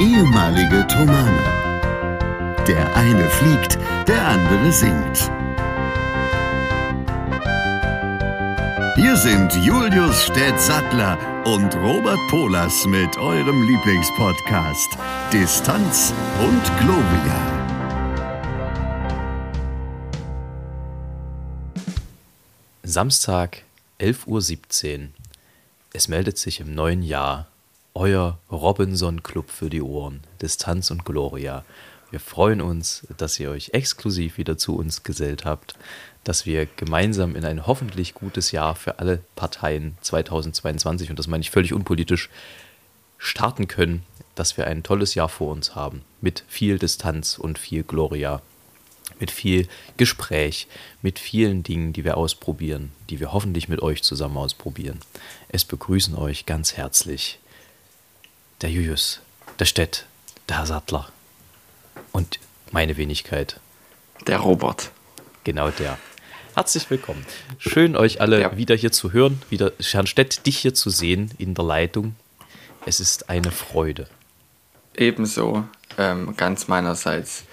ehemalige Tomane. Der eine fliegt, der andere singt. Hier sind Julius Städtsattler und Robert Polas mit eurem Lieblingspodcast Distanz und Globia. Samstag, 11.17 Uhr. Es meldet sich im neuen Jahr euer Robinson Club für die Ohren, Distanz und Gloria. Wir freuen uns, dass ihr euch exklusiv wieder zu uns gesellt habt, dass wir gemeinsam in ein hoffentlich gutes Jahr für alle Parteien 2022, und das meine ich völlig unpolitisch, starten können, dass wir ein tolles Jahr vor uns haben, mit viel Distanz und viel Gloria, mit viel Gespräch, mit vielen Dingen, die wir ausprobieren, die wir hoffentlich mit euch zusammen ausprobieren. Es begrüßen euch ganz herzlich der Julius, der Stett, der Herr Sattler und meine Wenigkeit. Der Robert. Genau der. Herzlich willkommen. Schön, euch alle ja. wieder hier zu hören, wieder Herrn Stett, dich hier zu sehen in der Leitung. Es ist eine Freude. Ebenso, ähm, ganz meinerseits.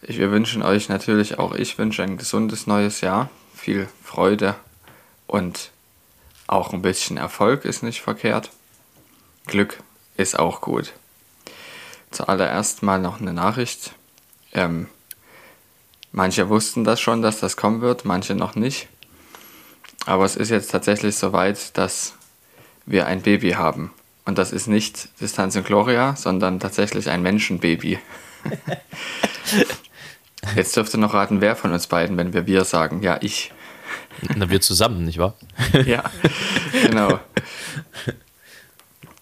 Ich, wir wünschen euch natürlich auch, ich wünsche ein gesundes neues Jahr, viel Freude und auch ein bisschen Erfolg ist nicht verkehrt. Glück ist auch gut. Zuallererst mal noch eine Nachricht. Ähm, manche wussten das schon, dass das kommen wird, manche noch nicht. Aber es ist jetzt tatsächlich soweit, dass wir ein Baby haben. Und das ist nicht Distanz und Gloria, sondern tatsächlich ein Menschenbaby. Jetzt dürft ihr noch raten, wer von uns beiden, wenn wir wir sagen. Ja, ich. Na, wir zusammen, nicht wahr? ja, genau.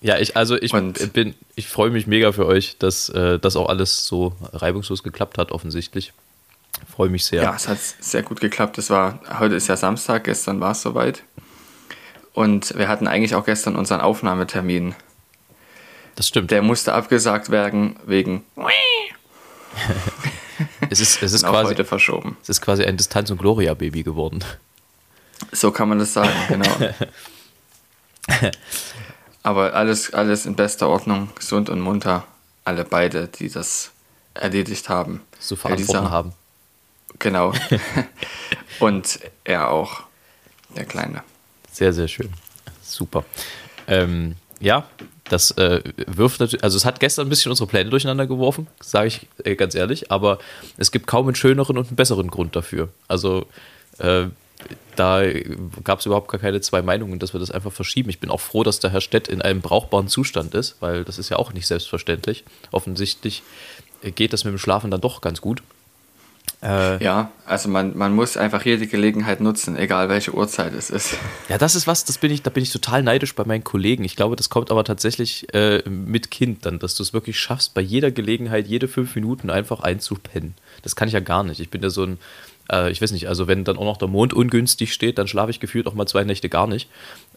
Ja, ich, also ich und bin, ich freue mich mega für euch, dass äh, das auch alles so reibungslos geklappt hat, offensichtlich. Freue mich sehr. Ja, es hat sehr gut geklappt. Es war, heute ist ja Samstag, gestern war es soweit. Und wir hatten eigentlich auch gestern unseren Aufnahmetermin. Das stimmt. Der musste abgesagt werden wegen. es ist, es ist quasi heute verschoben. Es ist quasi ein Distanz- und Gloria-Baby geworden. So kann man das sagen, genau. Aber alles, alles in bester Ordnung, gesund und munter. Alle beide, die das erledigt haben. So verantworten haben. Genau. und er auch, der Kleine. Sehr, sehr schön. Super. Ähm, ja, das äh, wirft natürlich, also es hat gestern ein bisschen unsere Pläne durcheinander geworfen, sage ich äh, ganz ehrlich, aber es gibt kaum einen schöneren und einen besseren Grund dafür. Also äh, da gab es überhaupt gar keine zwei Meinungen, dass wir das einfach verschieben. Ich bin auch froh, dass der Herr Stett in einem brauchbaren Zustand ist, weil das ist ja auch nicht selbstverständlich. Offensichtlich geht das mit dem Schlafen dann doch ganz gut. Äh, ja, also man, man muss einfach jede Gelegenheit nutzen, egal welche Uhrzeit es ist. Ja, das ist was, das bin ich, da bin ich total neidisch bei meinen Kollegen. Ich glaube, das kommt aber tatsächlich äh, mit Kind dann, dass du es wirklich schaffst, bei jeder Gelegenheit, jede fünf Minuten einfach einzupennen. Das kann ich ja gar nicht. Ich bin ja so ein, äh, ich weiß nicht, also wenn dann auch noch der Mond ungünstig steht, dann schlafe ich gefühlt auch mal zwei Nächte gar nicht.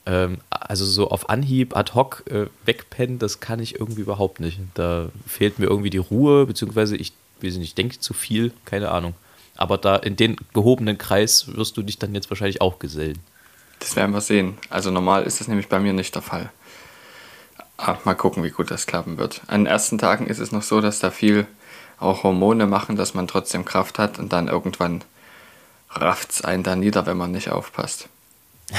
Ähm, also so auf Anhieb, ad hoc äh, wegpennen, das kann ich irgendwie überhaupt nicht. Da fehlt mir irgendwie die Ruhe, beziehungsweise ich, weiß nicht, ich denke zu viel, keine Ahnung. Aber da in den gehobenen Kreis wirst du dich dann jetzt wahrscheinlich auch gesellen. Das werden wir sehen. Also normal ist das nämlich bei mir nicht der Fall. Aber ah, mal gucken, wie gut das klappen wird. An den ersten Tagen ist es noch so, dass da viel auch Hormone machen, dass man trotzdem Kraft hat und dann irgendwann rafft es einen da nieder, wenn man nicht aufpasst.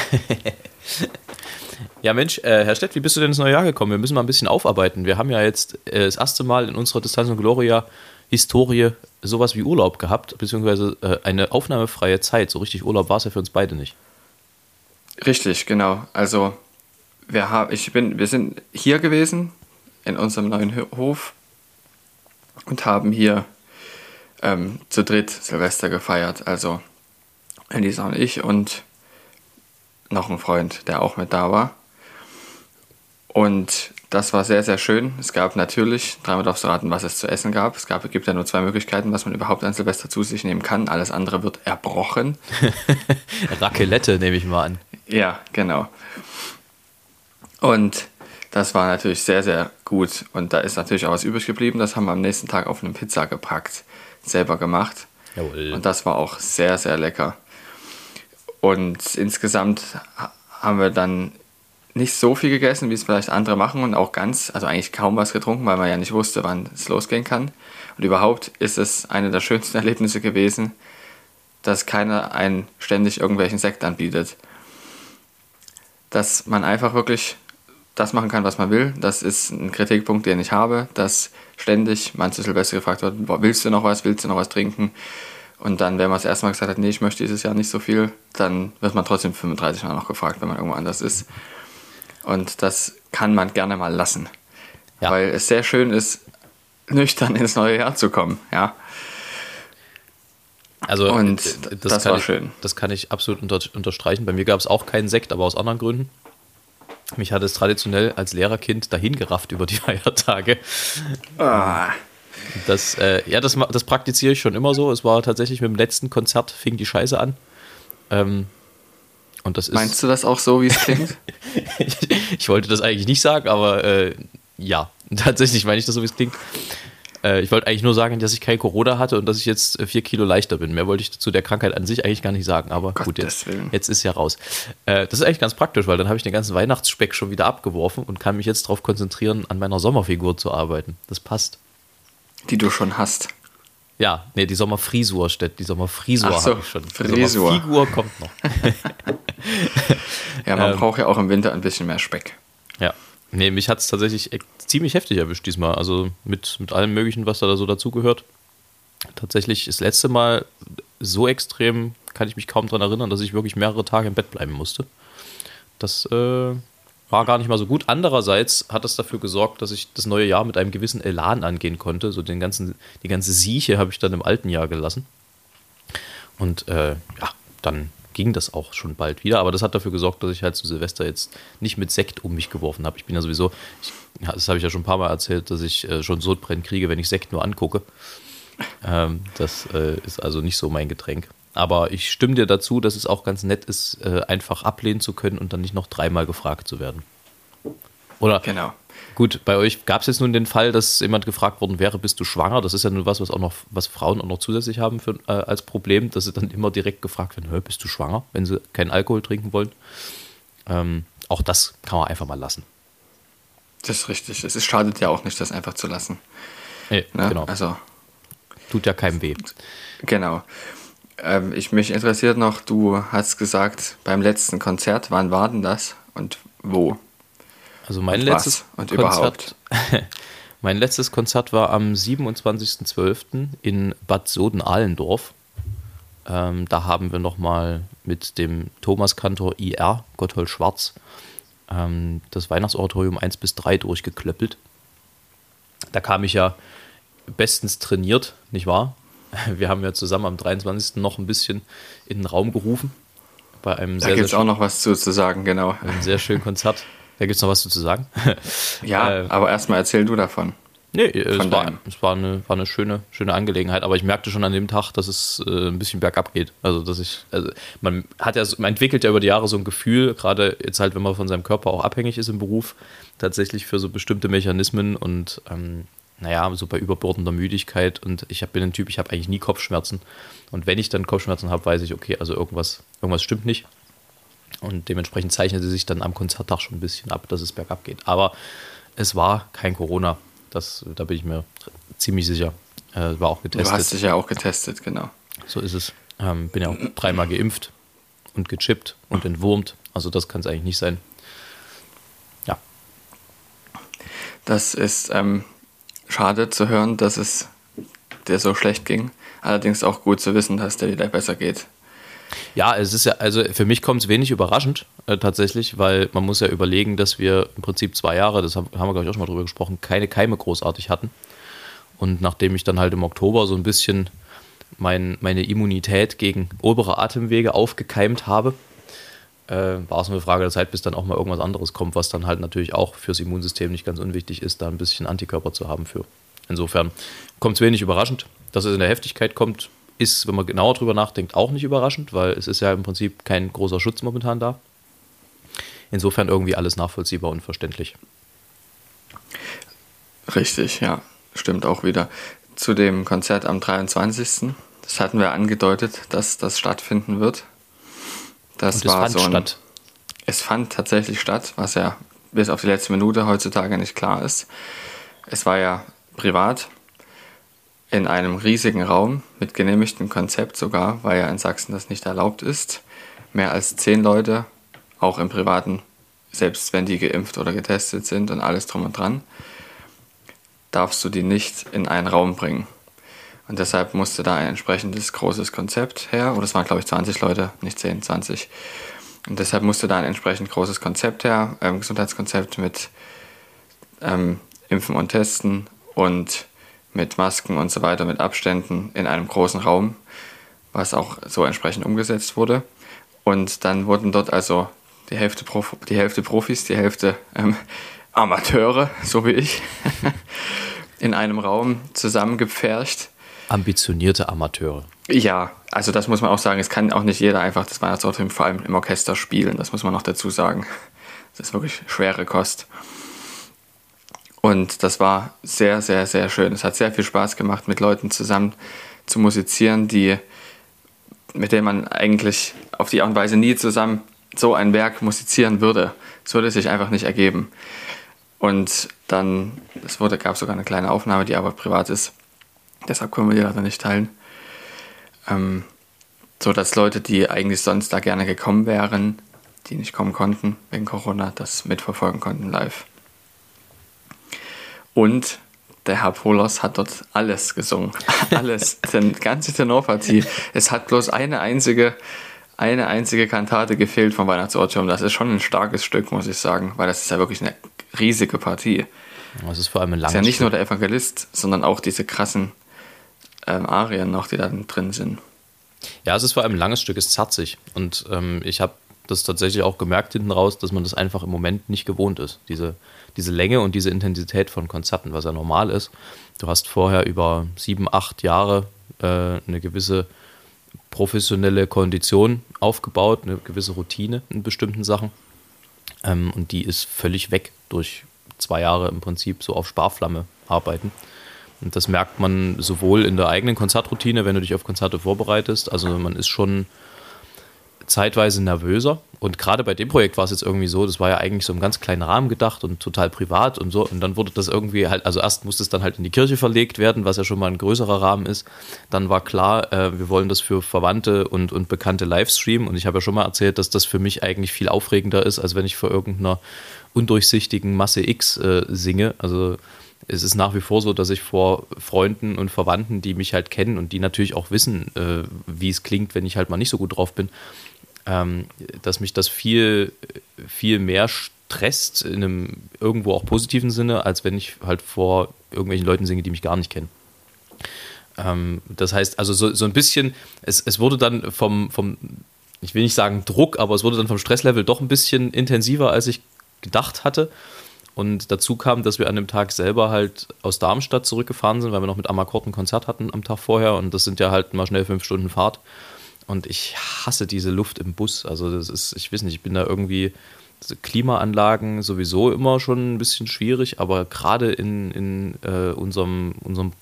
ja, Mensch, äh, Herr Stett, wie bist du denn ins neue Jahr gekommen? Wir müssen mal ein bisschen aufarbeiten. Wir haben ja jetzt äh, das erste Mal in unserer Distanz und Gloria Historie sowas wie Urlaub gehabt, beziehungsweise äh, eine aufnahmefreie Zeit. So richtig Urlaub war es ja für uns beide nicht. Richtig, genau. Also wir, haben, ich bin, wir sind hier gewesen in unserem neuen Hof und haben hier ähm, zu dritt Silvester gefeiert. Also Elisa und ich und noch ein Freund, der auch mit da war. Und das war sehr, sehr schön. Es gab natürlich, dreimal darfst du raten, was es zu essen gab. Es gab, gibt ja nur zwei Möglichkeiten, was man überhaupt an Silvester zu sich nehmen kann. Alles andere wird erbrochen. Raclette nehme ich mal an. Ja, genau. Und das war natürlich sehr, sehr gut. Und da ist natürlich auch was übrig geblieben. Das haben wir am nächsten Tag auf eine Pizza gepackt, selber gemacht. Jawohl. Und das war auch sehr, sehr lecker. Und insgesamt haben wir dann nicht so viel gegessen, wie es vielleicht andere machen und auch ganz, also eigentlich kaum was getrunken, weil man ja nicht wusste, wann es losgehen kann. Und überhaupt ist es eine der schönsten Erlebnisse gewesen, dass keiner einen ständig irgendwelchen Sekt anbietet. Dass man einfach wirklich das machen kann, was man will. Das ist ein Kritikpunkt, den ich habe, dass ständig man zu Silvester gefragt wird, willst du noch was, willst du noch was trinken? Und dann, wenn man das erste Mal gesagt hat, nee, ich möchte dieses Jahr nicht so viel, dann wird man trotzdem 35 Mal noch gefragt, wenn man irgendwo anders ist. Und das kann man gerne mal lassen. Ja. Weil es sehr schön ist, nüchtern ins neue Jahr zu kommen, ja. Also, und das, das war ich, schön. Das kann ich absolut unter, unterstreichen. Bei mir gab es auch keinen Sekt, aber aus anderen Gründen. Mich hat es traditionell als Lehrerkind dahin gerafft über die Feiertage. Ah. Das, äh, ja, das, das praktiziere ich schon immer so. Es war tatsächlich mit dem letzten Konzert fing die Scheiße an. Ähm, und das ist Meinst du das auch so, wie es klingt? ich, ich, wollte das eigentlich nicht sagen, aber äh, ja, tatsächlich meine ich das so, wie es klingt. Äh, ich wollte eigentlich nur sagen, dass ich kein Corona hatte und dass ich jetzt äh, vier Kilo leichter bin. Mehr wollte ich zu der Krankheit an sich eigentlich gar nicht sagen. Aber Gott gut, jetzt, jetzt ist ja raus. Äh, das ist eigentlich ganz praktisch, weil dann habe ich den ganzen Weihnachtsspeck schon wieder abgeworfen und kann mich jetzt darauf konzentrieren, an meiner Sommerfigur zu arbeiten. Das passt. Die du schon hast. Ja, nee, die Sommerfrisur steht. Die Sommerfrisur so, habe ich schon. Die Sommerfigur kommt noch. ja, man ähm, braucht ja auch im Winter ein bisschen mehr Speck. Ja. Nee, mich hat es tatsächlich ziemlich heftig erwischt diesmal. Also mit, mit allem Möglichen, was da so dazugehört. Tatsächlich das letzte Mal so extrem kann ich mich kaum daran erinnern, dass ich wirklich mehrere Tage im Bett bleiben musste. Das äh, war gar nicht mal so gut. Andererseits hat das dafür gesorgt, dass ich das neue Jahr mit einem gewissen Elan angehen konnte. So den ganzen, die ganze Sieche habe ich dann im alten Jahr gelassen. Und äh, ja, dann ging das auch schon bald wieder. Aber das hat dafür gesorgt, dass ich halt zu Silvester jetzt nicht mit Sekt um mich geworfen habe. Ich bin ja sowieso, ich, das habe ich ja schon ein paar Mal erzählt, dass ich äh, schon Sodbrennen kriege, wenn ich Sekt nur angucke. Ähm, das äh, ist also nicht so mein Getränk. Aber ich stimme dir dazu, dass es auch ganz nett ist, äh, einfach ablehnen zu können und dann nicht noch dreimal gefragt zu werden. Oder? Genau. Gut, bei euch gab es jetzt nun den Fall, dass jemand gefragt worden wäre, bist du schwanger? Das ist ja nun was, was auch noch, was Frauen auch noch zusätzlich haben für, äh, als Problem, dass sie dann immer direkt gefragt werden, bist du schwanger, wenn sie keinen Alkohol trinken wollen. Ähm, auch das kann man einfach mal lassen. Das ist richtig. Es schadet ja auch nicht, das einfach zu lassen. Nee, ne? genau. Also, Tut ja keinem weh. Genau. Ähm, ich mich interessiert noch, du hast gesagt, beim letzten Konzert, wann war denn das und wo? Also mein und letztes und Konzert, mein letztes Konzert war am 27.12. in Bad Soden-Ahlendorf. Ähm, da haben wir nochmal mit dem Thomas-Kantor IR, Gotthold Schwarz, ähm, das Weihnachtsoratorium 1 bis 3 durchgeklöppelt. Da kam ich ja bestens trainiert, nicht wahr? Wir haben ja zusammen am 23. noch ein bisschen in den Raum gerufen. Bei einem da gibt es auch noch was zu, zu sagen, genau. Ein sehr schönes Konzert. Da gibt es noch was zu, zu sagen. ja, äh, aber erstmal erzähl du davon. Nee, es, war, es war, eine, war eine schöne, schöne Angelegenheit, aber ich merkte schon an dem Tag, dass es äh, ein bisschen bergab geht. Also, dass ich, also man hat ja, man entwickelt ja über die Jahre so ein Gefühl, gerade jetzt halt, wenn man von seinem Körper auch abhängig ist im Beruf, tatsächlich für so bestimmte Mechanismen und ähm, naja, so bei überbordender Müdigkeit und ich bin ein Typ, ich habe eigentlich nie Kopfschmerzen. Und wenn ich dann Kopfschmerzen habe, weiß ich, okay, also irgendwas, irgendwas stimmt nicht. Und dementsprechend zeichnet sie sich dann am Konzerttag schon ein bisschen ab, dass es bergab geht. Aber es war kein Corona. Das, da bin ich mir ziemlich sicher. Äh, war auch getestet. Du hast dich ja auch getestet, genau. So ist es. Ähm, bin ja auch dreimal geimpft und gechippt und entwurmt. Also das kann es eigentlich nicht sein. Ja. Das ist ähm, schade zu hören, dass es dir so schlecht ging. Allerdings auch gut zu wissen, dass der wieder besser geht. Ja, es ist ja, also für mich kommt es wenig überraschend äh, tatsächlich, weil man muss ja überlegen, dass wir im Prinzip zwei Jahre, das haben, haben wir glaube ich auch schon mal drüber gesprochen, keine Keime großartig hatten. Und nachdem ich dann halt im Oktober so ein bisschen mein, meine Immunität gegen obere Atemwege aufgekeimt habe, äh, war es eine Frage der Zeit, bis dann auch mal irgendwas anderes kommt, was dann halt natürlich auch fürs Immunsystem nicht ganz unwichtig ist, da ein bisschen Antikörper zu haben für. Insofern kommt es wenig überraschend. Dass es in der Heftigkeit kommt, ist, wenn man genauer drüber nachdenkt, auch nicht überraschend, weil es ist ja im Prinzip kein großer Schutz momentan da. Insofern irgendwie alles nachvollziehbar und verständlich. Richtig, ja, stimmt auch wieder. Zu dem Konzert am 23. Das hatten wir angedeutet, dass das stattfinden wird. Das, und war fand so ein, statt. es fand tatsächlich statt, was ja bis auf die letzte Minute heutzutage nicht klar ist. Es war ja privat in einem riesigen Raum mit genehmigtem Konzept sogar, weil ja in Sachsen das nicht erlaubt ist. Mehr als zehn Leute, auch im privaten, selbst wenn die geimpft oder getestet sind und alles drum und dran, darfst du die nicht in einen Raum bringen. Und deshalb musste da ein entsprechendes großes Konzept her, oder es waren glaube ich 20 Leute, nicht 10, 20. Und deshalb musste da ein entsprechend großes Konzept her, ähm, Gesundheitskonzept mit ähm, Impfen und Testen und mit Masken und so weiter, mit Abständen in einem großen Raum, was auch so entsprechend umgesetzt wurde. Und dann wurden dort also die Hälfte, Prof die Hälfte Profis, die Hälfte ähm, Amateure, so wie ich, in einem Raum zusammengepfercht. Ambitionierte Amateure. Ja, also das muss man auch sagen, es kann auch nicht jeder einfach das Weihnachtsauto vor allem im Orchester spielen, das muss man noch dazu sagen. Das ist wirklich schwere Kost. Und das war sehr, sehr, sehr schön. Es hat sehr viel Spaß gemacht, mit Leuten zusammen zu musizieren, die, mit denen man eigentlich auf die Art und Weise nie zusammen so ein Werk musizieren würde. Es würde sich einfach nicht ergeben. Und dann, es wurde, gab sogar eine kleine Aufnahme, die aber privat ist. Deshalb können wir die leider nicht teilen. Ähm, so dass Leute, die eigentlich sonst da gerne gekommen wären, die nicht kommen konnten wegen Corona, das mitverfolgen konnten live. Und der Herr Polos hat dort alles gesungen. Alles, die ganze Tenorpartie. Es hat bloß eine einzige, eine einzige Kantate gefehlt vom Weihnachtsortium. Das ist schon ein starkes Stück, muss ich sagen, weil das ist ja wirklich eine riesige Partie. Das ist vor allem ein langes. Es ist ja nicht nur der Evangelist, sondern auch diese krassen ähm, Arien noch, die da drin sind. Ja, es ist vor allem ein langes Stück, es ist zarzig. Und ähm, ich habe das tatsächlich auch gemerkt hinten raus, dass man das einfach im Moment nicht gewohnt ist. Diese, diese Länge und diese Intensität von Konzerten, was ja normal ist. Du hast vorher über sieben, acht Jahre äh, eine gewisse professionelle Kondition aufgebaut, eine gewisse Routine in bestimmten Sachen. Ähm, und die ist völlig weg durch zwei Jahre im Prinzip so auf Sparflamme arbeiten. Und das merkt man sowohl in der eigenen Konzertroutine, wenn du dich auf Konzerte vorbereitest. Also man ist schon zeitweise nervöser. Und gerade bei dem Projekt war es jetzt irgendwie so, das war ja eigentlich so im ganz kleinen Rahmen gedacht und total privat und so. Und dann wurde das irgendwie halt, also erst musste es dann halt in die Kirche verlegt werden, was ja schon mal ein größerer Rahmen ist. Dann war klar, äh, wir wollen das für Verwandte und, und Bekannte livestreamen. Und ich habe ja schon mal erzählt, dass das für mich eigentlich viel aufregender ist, als wenn ich vor irgendeiner undurchsichtigen Masse X äh, singe. Also es ist nach wie vor so, dass ich vor Freunden und Verwandten, die mich halt kennen und die natürlich auch wissen, äh, wie es klingt, wenn ich halt mal nicht so gut drauf bin, ähm, dass mich das viel, viel mehr stresst, in einem irgendwo auch positiven Sinne, als wenn ich halt vor irgendwelchen Leuten singe, die mich gar nicht kennen. Ähm, das heißt, also so, so ein bisschen, es, es wurde dann vom, vom, ich will nicht sagen Druck, aber es wurde dann vom Stresslevel doch ein bisschen intensiver, als ich gedacht hatte. Und dazu kam, dass wir an dem Tag selber halt aus Darmstadt zurückgefahren sind, weil wir noch mit Amakort ein Konzert hatten am Tag vorher. Und das sind ja halt mal schnell fünf Stunden Fahrt. Und ich hasse diese Luft im Bus. Also das ist, ich weiß nicht, ich bin da irgendwie Klimaanlagen sowieso immer schon ein bisschen schwierig, aber gerade in, in äh, unserem, unserem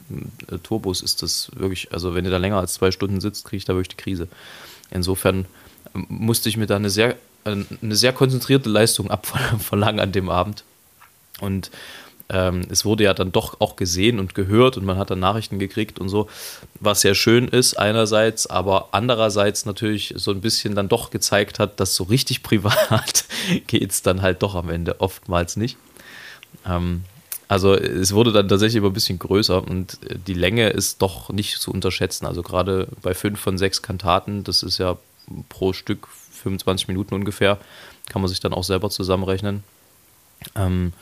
äh, Tourbus ist das wirklich, also wenn ihr da länger als zwei Stunden sitzt, kriege ich da wirklich die Krise. Insofern ähm, musste ich mir da eine sehr, äh, eine sehr konzentrierte Leistung abverlangen an dem Abend. Und ähm, es wurde ja dann doch auch gesehen und gehört und man hat dann Nachrichten gekriegt und so, was sehr schön ist einerseits, aber andererseits natürlich so ein bisschen dann doch gezeigt hat, dass so richtig privat geht es dann halt doch am Ende oftmals nicht. Ähm, also es wurde dann tatsächlich immer ein bisschen größer und die Länge ist doch nicht zu unterschätzen. Also gerade bei fünf von sechs Kantaten, das ist ja pro Stück 25 Minuten ungefähr, kann man sich dann auch selber zusammenrechnen. Ähm,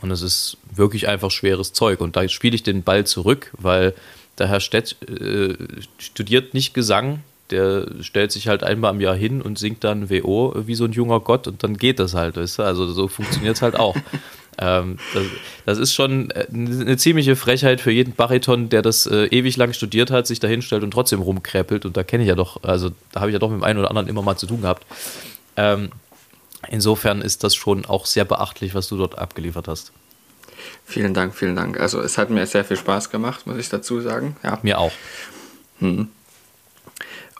und es ist wirklich einfach schweres Zeug. Und da spiele ich den Ball zurück, weil der Herr Stett äh, studiert nicht Gesang. Der stellt sich halt einmal im Jahr hin und singt dann WO wie so ein junger Gott und dann geht das halt, weißt du? Also so funktioniert es halt auch. ähm, das, das, ist schon äh, eine ziemliche Frechheit für jeden Bariton, der das äh, ewig lang studiert hat, sich da hinstellt und trotzdem rumkräpelt. Und da kenne ich ja doch, also da habe ich ja doch mit dem einen oder anderen immer mal zu tun gehabt. Ähm, Insofern ist das schon auch sehr beachtlich, was du dort abgeliefert hast. Vielen Dank, vielen Dank. Also es hat mir sehr viel Spaß gemacht, muss ich dazu sagen. Ja. Mir auch. Hm.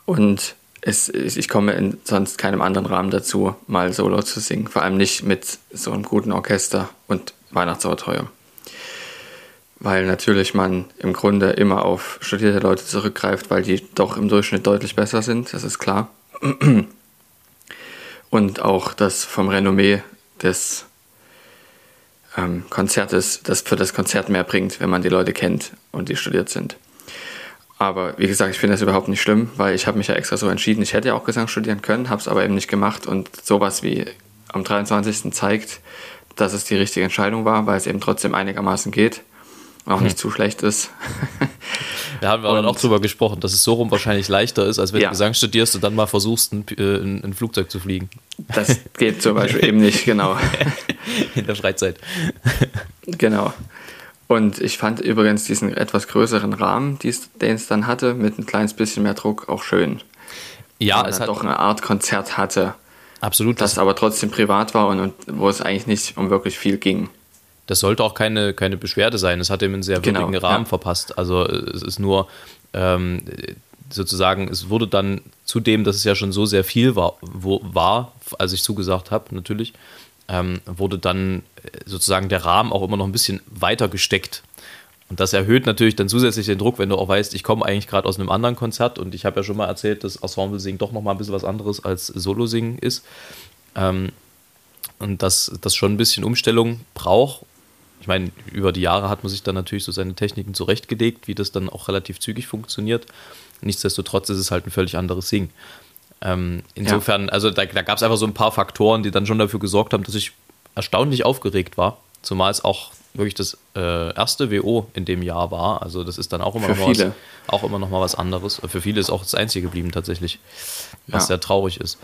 Und es, ich komme in sonst keinem anderen Rahmen dazu, mal Solo zu singen. Vor allem nicht mit so einem guten Orchester und Weihnachtsoratorium. Weil natürlich man im Grunde immer auf studierte Leute zurückgreift, weil die doch im Durchschnitt deutlich besser sind, das ist klar. Und auch das vom Renommee des ähm, Konzertes, das für das Konzert mehr bringt, wenn man die Leute kennt und die studiert sind. Aber wie gesagt, ich finde das überhaupt nicht schlimm, weil ich habe mich ja extra so entschieden. Ich hätte ja auch Gesang studieren können, habe es aber eben nicht gemacht. Und sowas wie am 23. zeigt, dass es die richtige Entscheidung war, weil es eben trotzdem einigermaßen geht. Auch nicht hm. zu schlecht ist. Da haben wir und, dann auch drüber gesprochen, dass es so rum wahrscheinlich leichter ist, als wenn ja. du Gesang studierst und dann mal versuchst, ein, äh, ein, ein Flugzeug zu fliegen. Das geht zum Beispiel eben nicht, genau. In der Freizeit. Genau. Und ich fand übrigens diesen etwas größeren Rahmen, den es dann hatte, mit ein kleines bisschen mehr Druck auch schön. Ja, es hat doch eine Art Konzert hatte. Absolut. Das, das aber trotzdem privat war und, und, wo es eigentlich nicht um wirklich viel ging. Das sollte auch keine, keine Beschwerde sein. Es hat ihm einen sehr genau, würdigen genau, Rahmen ja. verpasst. Also es ist nur ähm, sozusagen, es wurde dann zudem, dass es ja schon so sehr viel war, wo, war als ich zugesagt habe, natürlich, ähm, wurde dann äh, sozusagen der Rahmen auch immer noch ein bisschen weiter gesteckt. Und das erhöht natürlich dann zusätzlich den Druck, wenn du auch weißt, ich komme eigentlich gerade aus einem anderen Konzert und ich habe ja schon mal erzählt, dass Ensemble singen doch noch mal ein bisschen was anderes als Solo singen ist. Ähm, und dass das schon ein bisschen Umstellung braucht. Ich meine, über die Jahre hat man sich dann natürlich so seine Techniken zurechtgelegt, wie das dann auch relativ zügig funktioniert. Nichtsdestotrotz ist es halt ein völlig anderes Singen. Ähm, insofern, ja. also da, da gab es einfach so ein paar Faktoren, die dann schon dafür gesorgt haben, dass ich erstaunlich aufgeregt war. Zumal es auch wirklich das äh, erste WO in dem Jahr war. Also das ist dann auch immer, noch mal, was, auch immer noch mal was anderes. Für viele ist auch das einzige geblieben tatsächlich, was ja. sehr traurig ist.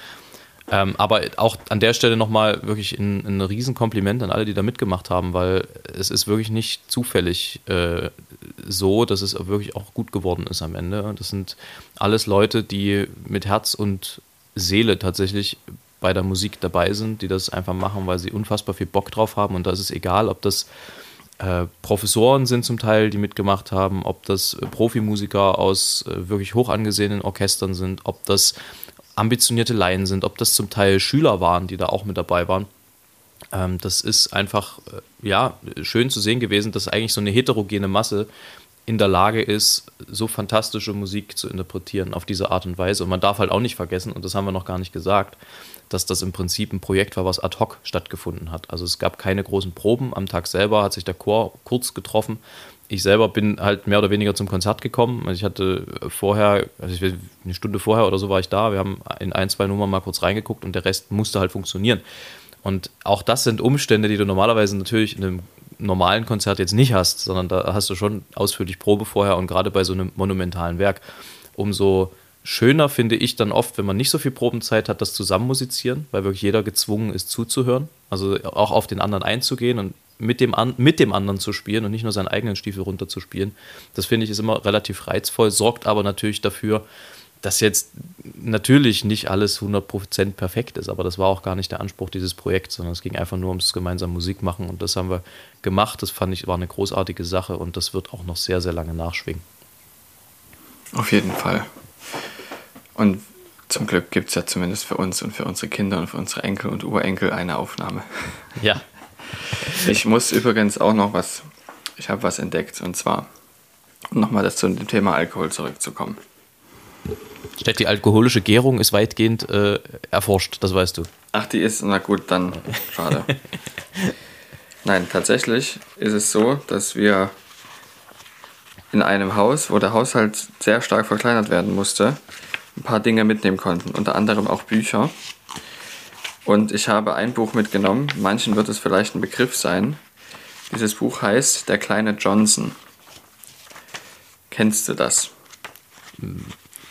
Ähm, aber auch an der Stelle nochmal wirklich ein, ein Riesenkompliment an alle, die da mitgemacht haben, weil es ist wirklich nicht zufällig äh, so, dass es wirklich auch gut geworden ist am Ende. Das sind alles Leute, die mit Herz und Seele tatsächlich bei der Musik dabei sind, die das einfach machen, weil sie unfassbar viel Bock drauf haben. Und da ist es egal, ob das äh, Professoren sind zum Teil, die mitgemacht haben, ob das Profimusiker aus äh, wirklich hoch angesehenen Orchestern sind, ob das ambitionierte Laien sind, ob das zum Teil Schüler waren, die da auch mit dabei waren. Ähm, das ist einfach äh, ja, schön zu sehen gewesen, dass eigentlich so eine heterogene Masse in der Lage ist, so fantastische Musik zu interpretieren auf diese Art und Weise. Und man darf halt auch nicht vergessen, und das haben wir noch gar nicht gesagt, dass das im Prinzip ein Projekt war, was ad hoc stattgefunden hat. Also es gab keine großen Proben. Am Tag selber hat sich der Chor kurz getroffen ich selber bin halt mehr oder weniger zum Konzert gekommen. Also ich hatte vorher, also ich, eine Stunde vorher oder so war ich da. Wir haben in ein, zwei Nummern mal kurz reingeguckt und der Rest musste halt funktionieren. Und auch das sind Umstände, die du normalerweise natürlich in einem normalen Konzert jetzt nicht hast, sondern da hast du schon ausführlich Probe vorher und gerade bei so einem monumentalen Werk. Umso schöner finde ich dann oft, wenn man nicht so viel Probenzeit hat, das Zusammenmusizieren, weil wirklich jeder gezwungen ist zuzuhören, also auch auf den anderen einzugehen und mit dem, an, mit dem anderen zu spielen und nicht nur seinen eigenen Stiefel runterzuspielen. Das finde ich ist immer relativ reizvoll, sorgt aber natürlich dafür, dass jetzt natürlich nicht alles 100% perfekt ist, aber das war auch gar nicht der Anspruch dieses Projekts, sondern es ging einfach nur ums gemeinsam Musik machen und das haben wir gemacht. Das fand ich war eine großartige Sache und das wird auch noch sehr, sehr lange nachschwingen. Auf jeden Fall. Und zum Glück gibt es ja zumindest für uns und für unsere Kinder und für unsere Enkel und Urenkel eine Aufnahme. Ja, ich muss übrigens auch noch was, ich habe was entdeckt und zwar, um nochmal zu dem Thema Alkohol zurückzukommen. Statt die alkoholische Gärung ist weitgehend äh, erforscht, das weißt du. Ach, die ist, na gut, dann schade. Nein, tatsächlich ist es so, dass wir in einem Haus, wo der Haushalt sehr stark verkleinert werden musste, ein paar Dinge mitnehmen konnten, unter anderem auch Bücher. Und ich habe ein Buch mitgenommen, manchen wird es vielleicht ein Begriff sein. Dieses Buch heißt Der kleine Johnson. Kennst du das?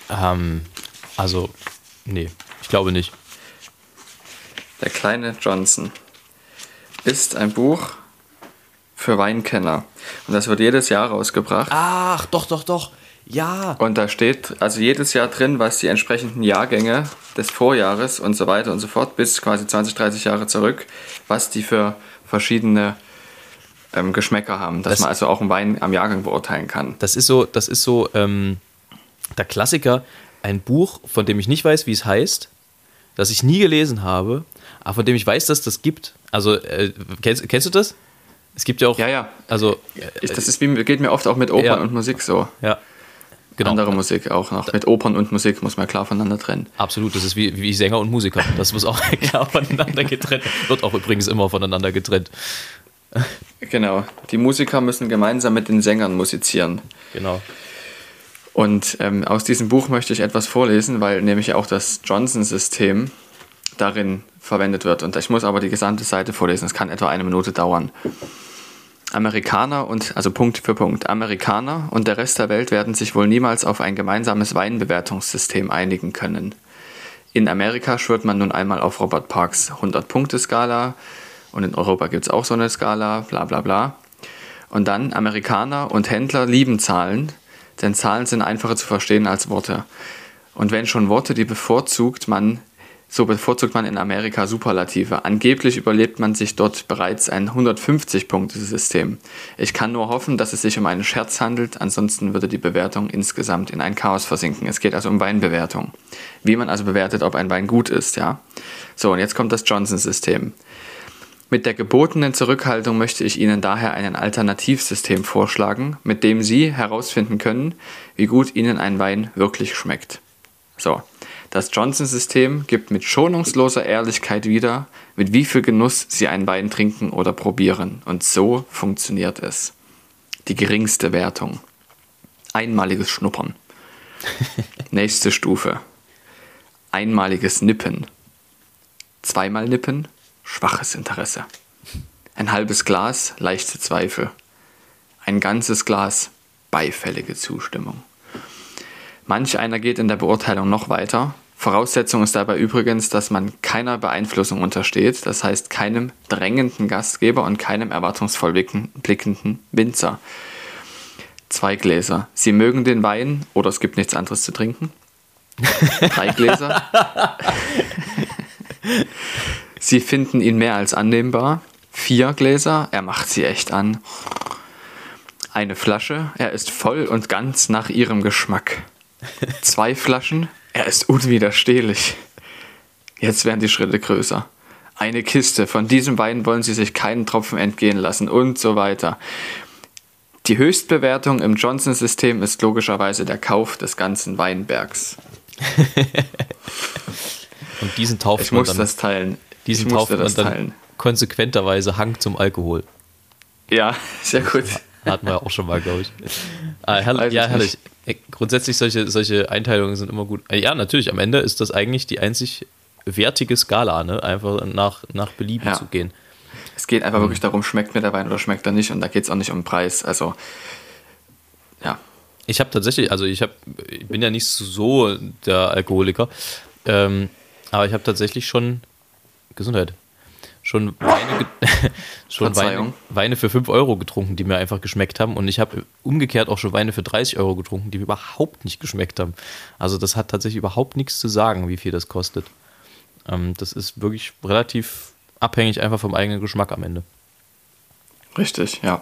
Ähm, also, nee, ich glaube nicht. Der kleine Johnson ist ein Buch für Weinkenner. Und das wird jedes Jahr rausgebracht. Ach, doch, doch, doch. Ja. Und da steht also jedes Jahr drin, was die entsprechenden Jahrgänge des Vorjahres und so weiter und so fort, bis quasi 20, 30 Jahre zurück, was die für verschiedene ähm, Geschmäcker haben, dass das, man also auch einen Wein am Jahrgang beurteilen kann. Das ist so, das ist so ähm, der Klassiker. ein Buch, von dem ich nicht weiß, wie es heißt, das ich nie gelesen habe, aber von dem ich weiß, dass das gibt. Also, äh, kennst, kennst du das? Es gibt ja auch. Ja, ja. Also, das ist wie, geht mir oft auch mit Opern Ja. und Musik so. ja. Genau. Andere Musik auch noch. Mit Opern und Musik muss man klar voneinander trennen. Absolut, das ist wie, wie Sänger und Musiker. Das muss auch klar voneinander getrennt. Wird auch übrigens immer voneinander getrennt. Genau. Die Musiker müssen gemeinsam mit den Sängern musizieren. Genau. Und ähm, aus diesem Buch möchte ich etwas vorlesen, weil nämlich auch das Johnson-System darin verwendet wird. Und ich muss aber die gesamte Seite vorlesen. Es kann etwa eine Minute dauern. Amerikaner und, also Punkt für Punkt, Amerikaner und der Rest der Welt werden sich wohl niemals auf ein gemeinsames Weinbewertungssystem einigen können. In Amerika schwört man nun einmal auf Robert Parks 100-Punkte-Skala und in Europa gibt es auch so eine Skala, bla bla bla. Und dann Amerikaner und Händler lieben Zahlen, denn Zahlen sind einfacher zu verstehen als Worte. Und wenn schon Worte, die bevorzugt man, so bevorzugt man in Amerika Superlative. Angeblich überlebt man sich dort bereits ein 150-Punkte-System. Ich kann nur hoffen, dass es sich um einen Scherz handelt, ansonsten würde die Bewertung insgesamt in ein Chaos versinken. Es geht also um Weinbewertung. Wie man also bewertet, ob ein Wein gut ist, ja. So, und jetzt kommt das Johnson-System. Mit der gebotenen Zurückhaltung möchte ich Ihnen daher ein Alternativsystem vorschlagen, mit dem Sie herausfinden können, wie gut Ihnen ein Wein wirklich schmeckt. So, das Johnson-System gibt mit schonungsloser Ehrlichkeit wieder, mit wie viel Genuss Sie einen Wein trinken oder probieren. Und so funktioniert es. Die geringste Wertung. Einmaliges Schnuppern. Nächste Stufe. Einmaliges Nippen. Zweimal Nippen, schwaches Interesse. Ein halbes Glas, leichte Zweifel. Ein ganzes Glas, beifällige Zustimmung. Manch einer geht in der Beurteilung noch weiter. Voraussetzung ist dabei übrigens, dass man keiner Beeinflussung untersteht, das heißt keinem drängenden Gastgeber und keinem erwartungsvoll blicken- blickenden Winzer. Zwei Gläser. Sie mögen den Wein oder es gibt nichts anderes zu trinken. Drei Gläser. Sie finden ihn mehr als annehmbar. Vier Gläser. Er macht sie echt an. Eine Flasche. Er ist voll und ganz nach ihrem Geschmack. Zwei Flaschen. Er ist unwiderstehlich. Jetzt werden die Schritte größer. Eine Kiste. Von diesem Wein wollen Sie sich keinen Tropfen entgehen lassen und so weiter. Die Höchstbewertung im Johnson-System ist logischerweise der Kauf des ganzen Weinbergs. Und diesen tauft Ich man muss dann, das teilen. diesen ich tauft man das dann teilen. konsequenterweise Hang zum Alkohol. Ja, sehr gut. Hatten wir ja auch schon mal, glaube ich. Ah, herrlich, ja, ich herrlich. Äh, Grundsätzlich solche, solche Einteilungen sind immer gut. Ja, natürlich, am Ende ist das eigentlich die einzig wertige Skala, ne? Einfach nach, nach Belieben Ja. zu gehen. Es geht Mhm. einfach wirklich darum, schmeckt mir der Wein oder schmeckt er nicht. Und da geht es auch nicht um den Preis. Also, ja. Ich habe tatsächlich, also ich habe, ich bin ja nicht so der Alkoholiker, ähm, aber ich habe tatsächlich schon Gesundheit. Schon Weine, schon Weine. Weine für 5 Euro getrunken, die mir einfach geschmeckt haben. Und ich habe umgekehrt auch schon Weine für 30 Euro getrunken, die mir überhaupt nicht geschmeckt haben. Also das hat tatsächlich überhaupt nichts zu sagen, wie viel das kostet. Ähm, das ist wirklich relativ abhängig einfach vom eigenen Geschmack am Ende. Richtig, ja.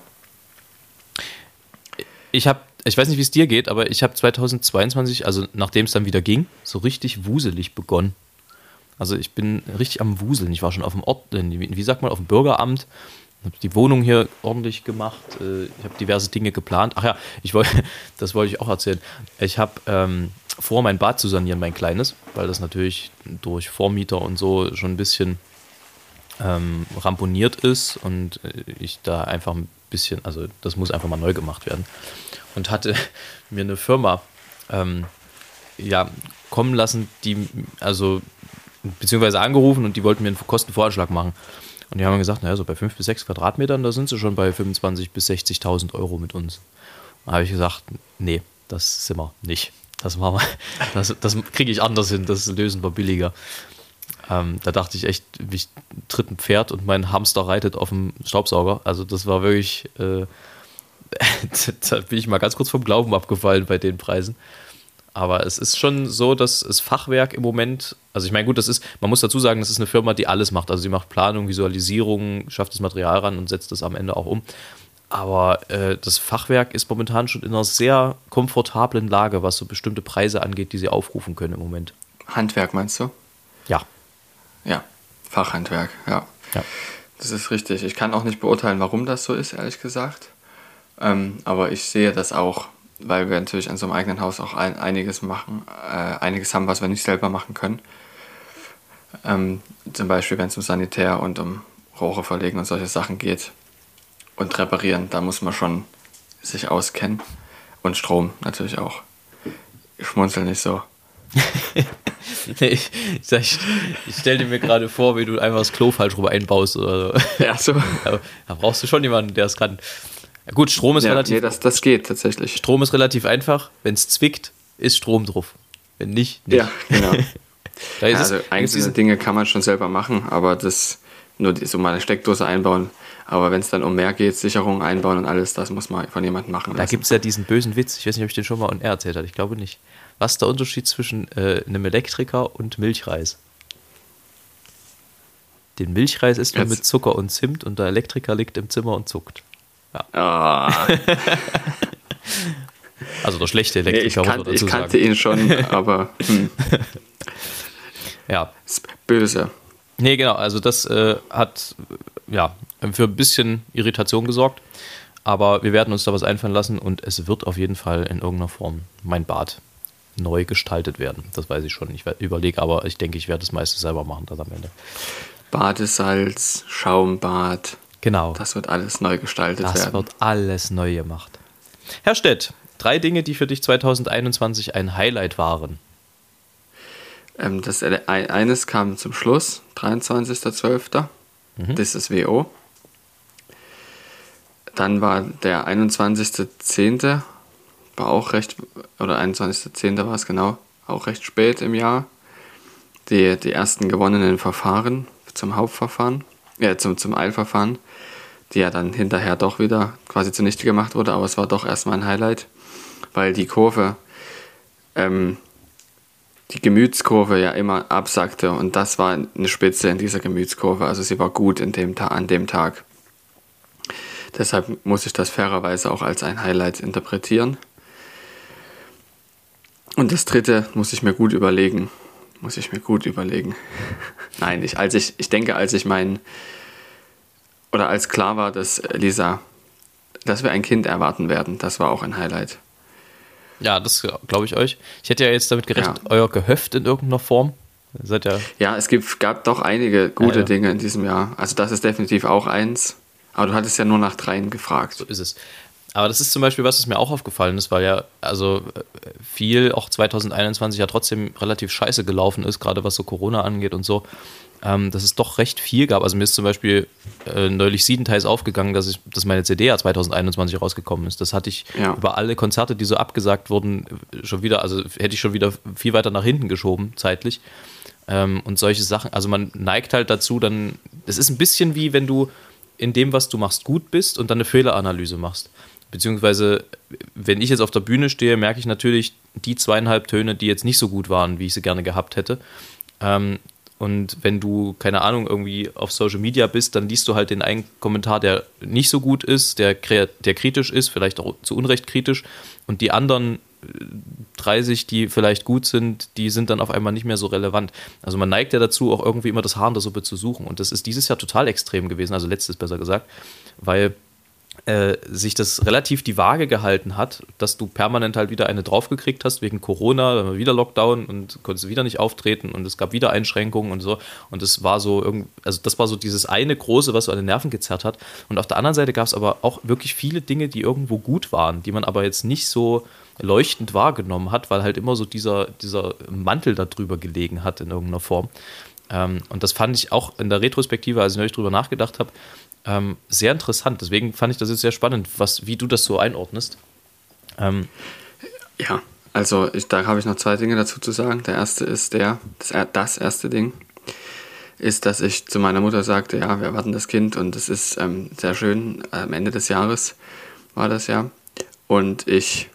Ich habe, ich weiß nicht, wie es dir geht, aber ich habe 2022, also nachdem es dann wieder ging, so richtig wuselig begonnen. Also ich bin richtig am Wuseln. Ich war schon auf dem Ort, äh, wie sagt man, auf dem Bürgeramt, habe die Wohnung hier ordentlich gemacht. äh, Ich habe diverse Dinge geplant. Ach ja, ich wollte, das wollte ich auch erzählen. Ich habe ähm, vor, mein Bad zu sanieren, mein kleines, weil das natürlich durch Vormieter und so schon ein bisschen ähm, ramponiert ist und äh, ich da einfach ein bisschen, also das muss einfach mal neu gemacht werden. Und hatte mir eine Firma ähm, ja, kommen lassen, die, also beziehungsweise angerufen und die wollten mir einen Kostenvoranschlag machen. Und die haben gesagt, naja, so bei 5 bis 6 Quadratmetern, da sind sie schon bei 25.000 bis 60.000 Euro mit uns. Da habe ich gesagt, nee, das sind wir nicht. Das das, das kriege ich anders hin, das lösen wir billiger. Ähm, da dachte ich echt, ich tritt ein Pferd und mein Hamster reitet auf dem Staubsauger. Also das war wirklich, äh, da bin ich mal ganz kurz vom Glauben abgefallen bei den Preisen. Aber es ist schon so, dass das Fachwerk im Moment, also ich meine, gut, das ist, man muss dazu sagen, das ist eine Firma, die alles macht. Also sie macht Planung, Visualisierung, schafft das Material ran und setzt das am Ende auch um. Aber äh, das Fachwerk ist momentan schon in einer sehr komfortablen Lage, was so bestimmte Preise angeht, die sie aufrufen können im Moment. Handwerk meinst du? Ja. Ja, Fachhandwerk, ja. Ja. Das ist richtig. Ich kann auch nicht beurteilen, warum das so ist, ehrlich gesagt. Ähm, aber ich sehe das auch, weil wir natürlich an so einem eigenen Haus auch ein, einiges machen, äh, einiges haben, was wir nicht selber machen können. Ähm, zum Beispiel, wenn es um Sanitär und um Rohre verlegen und solche Sachen geht und reparieren, da muss man schon sich auskennen. Und Strom natürlich auch. Ich schmunzel nicht so. Nee, ich, ich, ich, ich stelle mir gerade vor, wie du einfach das Klo falsch rum einbaust oder so. Ja, so. Da, da brauchst du schon jemanden, der es kann. Ja, gut, Strom ist Ja, relativ nee, das, das geht tatsächlich. Strom ist relativ einfach. Wenn es zwickt, ist Strom drauf. Wenn nicht, nicht. Ja, genau. Da ist Ja, es- also gibt's einzelne Dinge kann man schon selber machen, aber das nur die, so mal eine Steckdose einbauen. Aber wenn es dann um mehr geht, Sicherungen einbauen und alles, das muss man von jemandem machen Da lassen. gibt es ja diesen bösen Witz. Ich weiß nicht, ob ich den schon mal on air erzählt habe. Ich glaube nicht. Was ist der Unterschied zwischen äh, einem Elektriker und Milchreis? Den Milchreis isst man mit Zucker und Zimt und der Elektriker liegt im Zimmer und zuckt. Ah, Also der schlechte nee, ich, Elektriker, kan ich kannte ihn schon, aber hm, Ja. böse. Nee, genau. Also das äh, hat ja für ein bisschen Irritation gesorgt. Aber wir werden uns da was einfallen lassen und es wird auf jeden Fall in irgendeiner Form mein Bad neu gestaltet werden. Das weiß ich schon. Ich überlege, aber ich denke, ich werde das meiste selber machen dann am Ende. Badesalz, Schaumbad, Genau. das wird alles neu gestaltet Das werden. wird alles neu gemacht. Herr Stett, drei Dinge, die für dich 2021 ein Highlight waren. Ähm, das eine- eines kam zum Schluss, 23.12. Mhm. Das ist WO. Dann war der 21.10. war auch recht, oder 21.10. war es genau, auch recht spät im Jahr. Die, die ersten gewonnenen Verfahren zum Hauptverfahren, äh, zum, zum Eilverfahren, die ja dann hinterher doch wieder quasi zunichte gemacht wurde, aber es war doch erstmal ein Highlight, weil die Kurve ähm, die Gemütskurve ja immer absackte und das war eine Spitze in dieser Gemütskurve. Also sie war gut in dem an dem Tag. Deshalb muss ich das fairerweise auch als ein Highlight interpretieren. Und das dritte muss ich mir gut überlegen. Muss ich mir gut überlegen. Nein, ich, als ich, ich denke, als ich mein oder als klar war, dass Lisa, dass wir ein Kind erwarten werden, das war auch ein Highlight. Ja, das glaube ich euch. Ich hätte ja jetzt damit gerechnet, Ja. euer Gehöft in irgendeiner Form. Seid ja Ja, es gibt, gab doch einige gute Ja, ja. Dinge in diesem Jahr. Also das ist definitiv auch eins. Aber du hattest ja nur nach dreien gefragt. So ist es. Aber das ist zum Beispiel was, was mir auch aufgefallen ist, weil ja also äh, viel auch 2021 ja trotzdem relativ scheiße gelaufen ist, gerade was so Corona angeht und so, ähm, dass es doch recht viel gab. Also mir ist zum Beispiel äh, neulich siebenteils aufgegangen, dass, ich, dass meine CD ja 2021 rausgekommen ist. Das hatte ich Ja. über alle Konzerte, die so abgesagt wurden, äh, schon wieder, also hätte ich schon wieder viel weiter nach hinten geschoben, zeitlich. Ähm, und solche Sachen, also man neigt halt dazu, dann, es ist ein bisschen wie wenn du in dem, was du machst, gut bist und dann eine Fehleranalyse machst. Beziehungsweise, wenn ich jetzt auf der Bühne stehe, merke ich natürlich die zweieinhalb Töne, die jetzt nicht so gut waren, wie ich sie gerne gehabt hätte. Ähm, und wenn du, keine Ahnung, irgendwie auf Social Media bist, dann liest du halt den einen Kommentar, der nicht so gut ist, der, der kritisch ist, vielleicht auch zu Unrecht kritisch. Und die anderen äh, 30, die vielleicht gut sind, die sind dann auf einmal nicht mehr so relevant. Also man neigt ja dazu, auch irgendwie immer das Haar in der Suppe zu suchen. Und das ist dieses Jahr total extrem gewesen, also letztes besser gesagt, weil äh, sich das relativ die Waage gehalten hat, dass du permanent halt wieder eine draufgekriegt hast wegen Corona, dann war wieder Lockdown und konntest wieder nicht auftreten und es gab wieder Einschränkungen und so. Und es war so also das war so dieses eine große, was so an den Nerven gezerrt hat. Und auf der anderen Seite gab es aber auch wirklich viele Dinge, die irgendwo gut waren, die man aber jetzt nicht so leuchtend wahrgenommen hat, weil halt immer so dieser, dieser Mantel darüber gelegen hat in irgendeiner Form. Ähm, und das fand ich auch in der Retrospektive, als ich neulich drüber nachgedacht habe, ähm, sehr interessant. Deswegen fand ich das jetzt sehr spannend, was, wie du das so einordnest. Ähm, Ja, also ich, da habe ich noch zwei Dinge dazu zu sagen. Der erste ist der, das, das erste Ding ist, dass ich zu meiner Mutter sagte, ja, wir erwarten das Kind und es ist ähm, sehr schön. Am Ende des Jahres war das ja. Und ich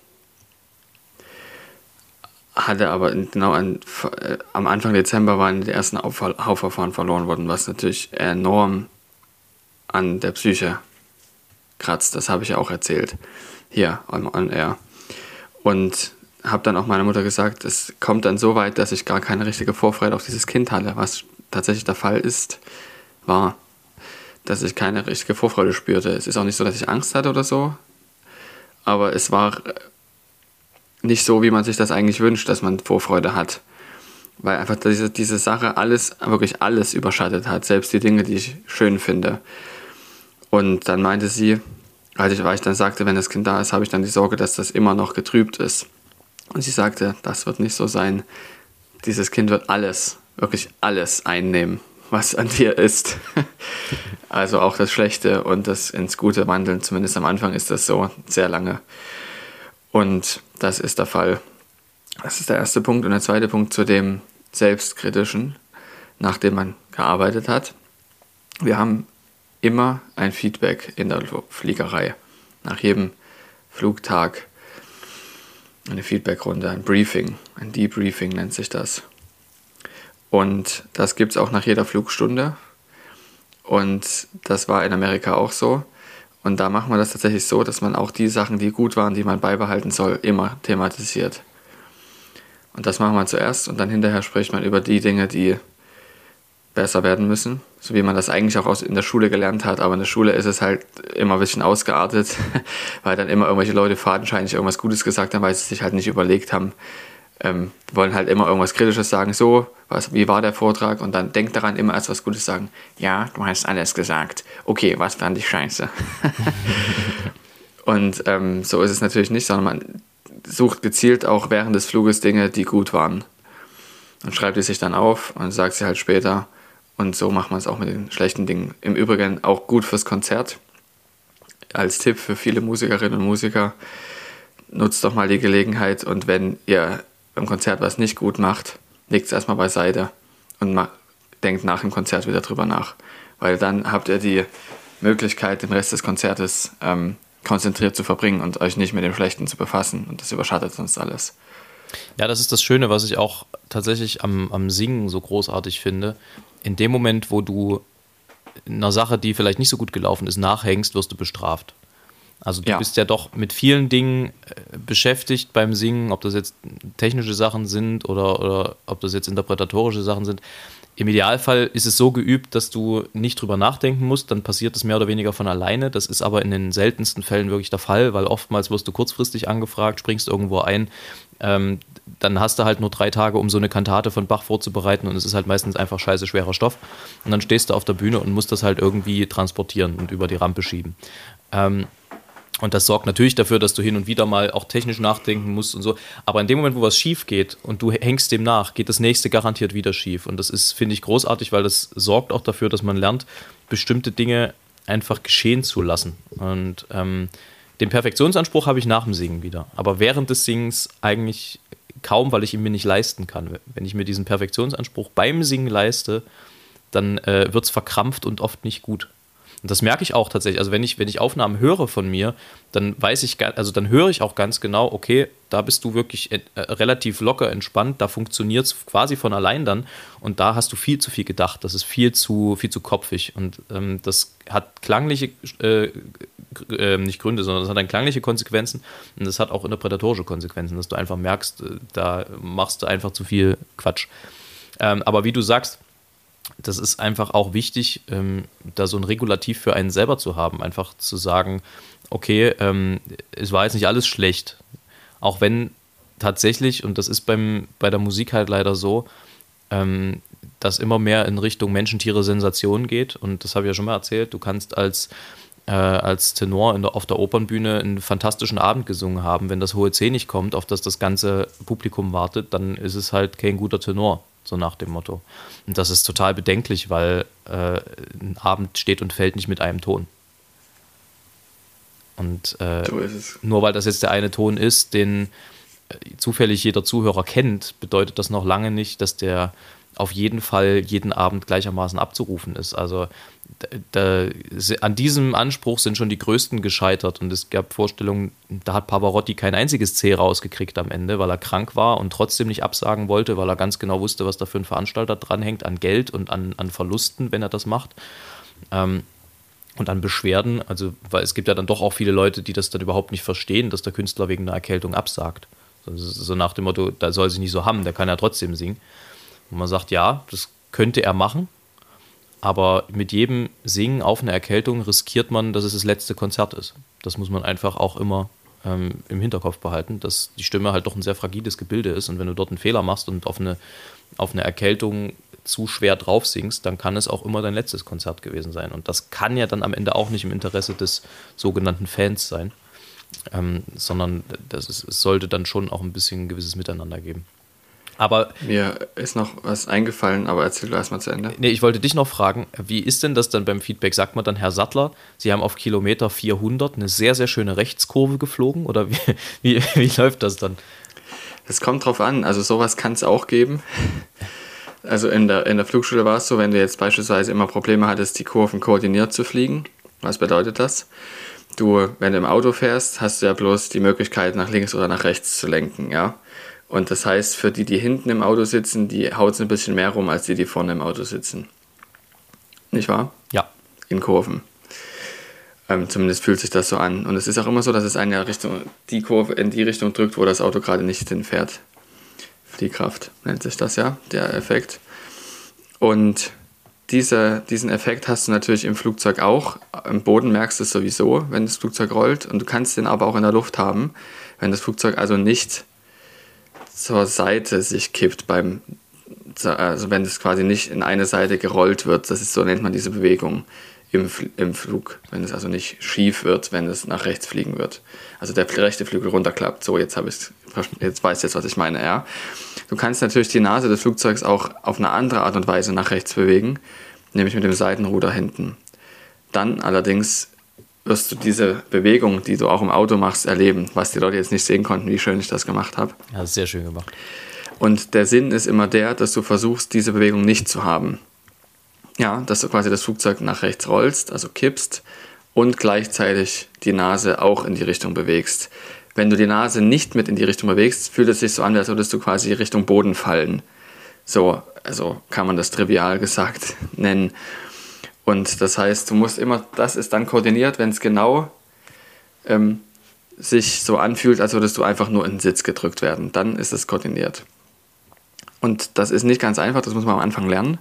hatte aber genau an, äh, am Anfang Dezember waren die ersten Hauptverfahren verloren worden, was natürlich enorm an der Psyche kratzt. Das habe ich ja auch erzählt. Hier on, on air. Und habe dann auch meiner Mutter gesagt, es kommt dann so weit, dass ich gar keine richtige Vorfreude auf dieses Kind hatte. Was tatsächlich der Fall ist, war, dass ich keine richtige Vorfreude spürte. Es ist auch nicht so, dass ich Angst hatte oder so, aber es war nicht so, wie man sich das eigentlich wünscht, dass man Vorfreude hat. Weil einfach diese, diese Sache alles, wirklich alles überschattet hat, selbst die Dinge, die ich schön finde. Und dann meinte sie, als ich, weil ich dann sagte, wenn das Kind da ist, habe ich dann die Sorge, dass das immer noch getrübt ist. Und sie sagte, das wird nicht so sein. Dieses Kind wird alles, wirklich alles einnehmen, was an dir ist. also auch das Schlechte und das ins Gute wandeln. Zumindest am Anfang ist das so sehr lange. Und das ist der Fall. Das ist der erste Punkt. Und der zweite Punkt zu dem Selbstkritischen, nachdem man gearbeitet hat. Wir haben immer ein Feedback in der Fliegerei. Nach jedem Flugtag eine Feedbackrunde, ein Briefing, ein Debriefing nennt sich das. Und das gibt es auch nach jeder Flugstunde. Und das war in Amerika auch so. Und da machen wir das tatsächlich so, dass man auch die Sachen, die gut waren, die man beibehalten soll, immer thematisiert. Und das machen wir zuerst und dann hinterher spricht man über die Dinge, die besser werden müssen, so wie man das eigentlich auch in der Schule gelernt hat. Aber in der Schule ist es halt immer ein bisschen ausgeartet, weil dann immer irgendwelche Leute fadenscheinig irgendwas Gutes gesagt haben, weil sie sich halt nicht überlegt haben, ähm, wollen halt immer irgendwas Kritisches sagen, so, was, wie war der Vortrag? Und dann denkt daran, immer erst was Gutes sagen. Ja, du hast alles gesagt. Okay, was fand ich scheiße? und ähm, so ist es natürlich nicht, sondern man sucht gezielt auch während des Fluges Dinge, die gut waren. Und schreibt die sich dann auf und sagt sie halt später. Und so macht man es auch mit den schlechten Dingen. Im Übrigen auch gut fürs Konzert. Als Tipp für viele Musikerinnen und Musiker, nutzt doch mal die Gelegenheit und wenn ihr beim Konzert was nicht gut macht, legt es erstmal beiseite und denkt nach dem Konzert wieder drüber nach. Weil dann habt ihr die Möglichkeit, den Rest des Konzertes ähm, konzentriert zu verbringen und euch nicht mit dem Schlechten zu befassen. Und das überschattet sonst alles. Ja, das ist das Schöne, was ich auch tatsächlich am, am Singen so großartig finde. In dem Moment, wo du einer Sache, die vielleicht nicht so gut gelaufen ist, nachhängst, wirst du bestraft. Also du ja. bist ja doch mit vielen Dingen äh, beschäftigt beim Singen, ob das jetzt technische Sachen sind oder, oder ob das jetzt interpretatorische Sachen sind. Im Idealfall ist es so geübt, dass du nicht drüber nachdenken musst, dann passiert es mehr oder weniger von alleine. Das ist aber in den seltensten Fällen wirklich der Fall, weil oftmals wirst du kurzfristig angefragt, springst irgendwo ein, ähm, dann hast du halt nur drei Tage, um so eine Kantate von Bach vorzubereiten und es ist halt meistens einfach scheiße schwerer Stoff. Und dann stehst du auf der Bühne und musst das halt irgendwie transportieren und über die Rampe schieben. Ähm, und das sorgt natürlich dafür, dass du hin und wieder mal auch technisch nachdenken musst und so. Aber in dem Moment, wo was schief geht und du hängst dem nach, geht das nächste garantiert wieder schief. Und das ist, finde ich, großartig, weil das sorgt auch dafür, dass man lernt, bestimmte Dinge einfach geschehen zu lassen. Und ähm, den Perfektionsanspruch habe ich nach dem Singen wieder. Aber während des Singens eigentlich kaum, weil ich ihn mir nicht leisten kann. Wenn ich mir diesen Perfektionsanspruch beim Singen leiste, dann äh, wird es verkrampft und oft nicht gut. Und das merke ich auch tatsächlich. Also wenn ich, wenn ich Aufnahmen höre von mir, dann weiß ich, also dann höre ich auch ganz genau, okay, da bist du wirklich äh, relativ locker entspannt, da funktioniert es quasi von allein dann und da hast du viel zu viel gedacht. Das ist viel zu, viel zu kopfig und ähm, das hat klangliche, äh, äh, nicht Gründe, sondern das hat dann klangliche Konsequenzen und das hat auch interpretatorische Konsequenzen, dass du einfach merkst, äh, da machst du einfach zu viel Quatsch. Ähm, aber wie du sagst, das ist einfach auch wichtig, ähm, da so ein Regulativ für einen selber zu haben. Einfach zu sagen, okay, ähm, es war jetzt nicht alles schlecht. Auch wenn tatsächlich, und das ist beim, bei der Musik halt leider so, ähm, dass immer mehr in Richtung Menschen, Tiere, Sensation geht. Und das habe ich ja schon mal erzählt. Du kannst als, äh, als Tenor der, auf der Opernbühne einen fantastischen Abend gesungen haben. Wenn das hohe C nicht kommt, auf das das ganze Publikum wartet, dann ist es halt kein guter Tenor so nach dem Motto. Und das ist total bedenklich, weil äh, ein Abend steht und fällt nicht mit einem Ton. Und äh, nur weil das jetzt der eine Ton ist, den äh, zufällig jeder Zuhörer kennt, bedeutet das noch lange nicht, dass der auf jeden Fall jeden Abend gleichermaßen abzurufen ist. Also da, an diesem Anspruch sind schon die Größten gescheitert und es gab Vorstellungen, da hat Pavarotti kein einziges C rausgekriegt am Ende, weil er krank war und trotzdem nicht absagen wollte, weil er ganz genau wusste, was da für ein Veranstalter dranhängt an Geld und an, an Verlusten, wenn er das macht. Ähm, Und an Beschwerden, also weil es gibt ja dann doch auch viele Leute, die das dann überhaupt nicht verstehen, dass der Künstler wegen einer Erkältung absagt. So nach dem Motto, da soll sich nicht so haben, der kann ja trotzdem singen. Und man sagt, ja, das könnte er machen, aber mit jedem Singen auf eine Erkältung riskiert man, dass es das letzte Konzert ist. Das muss man einfach auch immer ähm, im Hinterkopf behalten, dass die Stimme halt doch ein sehr fragiles Gebilde ist und wenn du dort einen Fehler machst und auf eine, auf eine Erkältung zu schwer drauf singst, dann kann es auch immer dein letztes Konzert gewesen sein. Und das kann ja dann am Ende auch nicht im Interesse des sogenannten Fans sein, ähm, sondern das ist, es sollte dann schon auch ein bisschen ein gewisses Miteinander geben. Aber mir ist noch was eingefallen, aber erzähl du erstmal zu Ende. Nee, ich wollte dich noch fragen, wie ist denn das dann beim Feedback? Sagt man dann, Herr Sattler, Sie haben auf Kilometer 400 eine sehr, sehr schöne Rechtskurve geflogen oder wie, wie, wie läuft das dann? Es kommt drauf an, also sowas kann es auch geben. Also in der, in der Flugschule war es so, wenn du jetzt beispielsweise immer Probleme hattest, die Kurven koordiniert zu fliegen. Was bedeutet das? Du, wenn du im Auto fährst, hast du ja bloß die Möglichkeit, nach links oder nach rechts zu lenken, ja. Und das heißt, für die, die hinten im Auto sitzen, die haut es ein bisschen mehr rum, als die, die vorne im Auto sitzen. Nicht wahr? Ja. In Kurven. Ähm, zumindest fühlt sich das so an. Und es ist auch immer so, dass es eine Richtung, die Kurve in die Richtung drückt, wo das Auto gerade nicht hinfährt. Fliehkraft nennt sich das ja, der Effekt. Und diese, diesen Effekt hast du natürlich im Flugzeug auch. Im Boden merkst du es sowieso, wenn das Flugzeug rollt. Und du kannst den aber auch in der Luft haben, wenn das Flugzeug also nicht zur Seite sich kippt beim, also wenn es quasi nicht in eine Seite gerollt wird. Das ist so nennt man diese Bewegung im, im Flug, wenn es also nicht schief wird, wenn es nach rechts fliegen wird. Also der rechte Flügel runterklappt. So, jetzt habe ich jetzt weiß jetzt, was ich meine, ja. Du kannst natürlich die Nase des Flugzeugs auch auf eine andere Art und Weise nach rechts bewegen, nämlich mit dem Seitenruder hinten. Dann allerdings wirst du diese Bewegung, die du auch im Auto machst, erleben, was die Leute jetzt nicht sehen konnten, wie schön ich das gemacht habe. Ja, sehr schön gemacht. Und der Sinn ist immer der, dass du versuchst, diese Bewegung nicht zu haben ja, dass du quasi das Flugzeug nach rechts rollst, also kippst und gleichzeitig die Nase auch in die Richtung bewegst. Wenn du die Nase nicht mit in die Richtung bewegst, fühlt es sich so an, als würdest du quasi Richtung Boden fallen. So, also kann man das trivial gesagt nennen. Und das heißt, du musst immer, das ist dann koordiniert, wenn es genau ähm, sich so anfühlt, als würdest du einfach nur in den Sitz gedrückt werden. Dann ist es koordiniert. Und das ist nicht ganz einfach, das muss man am Anfang lernen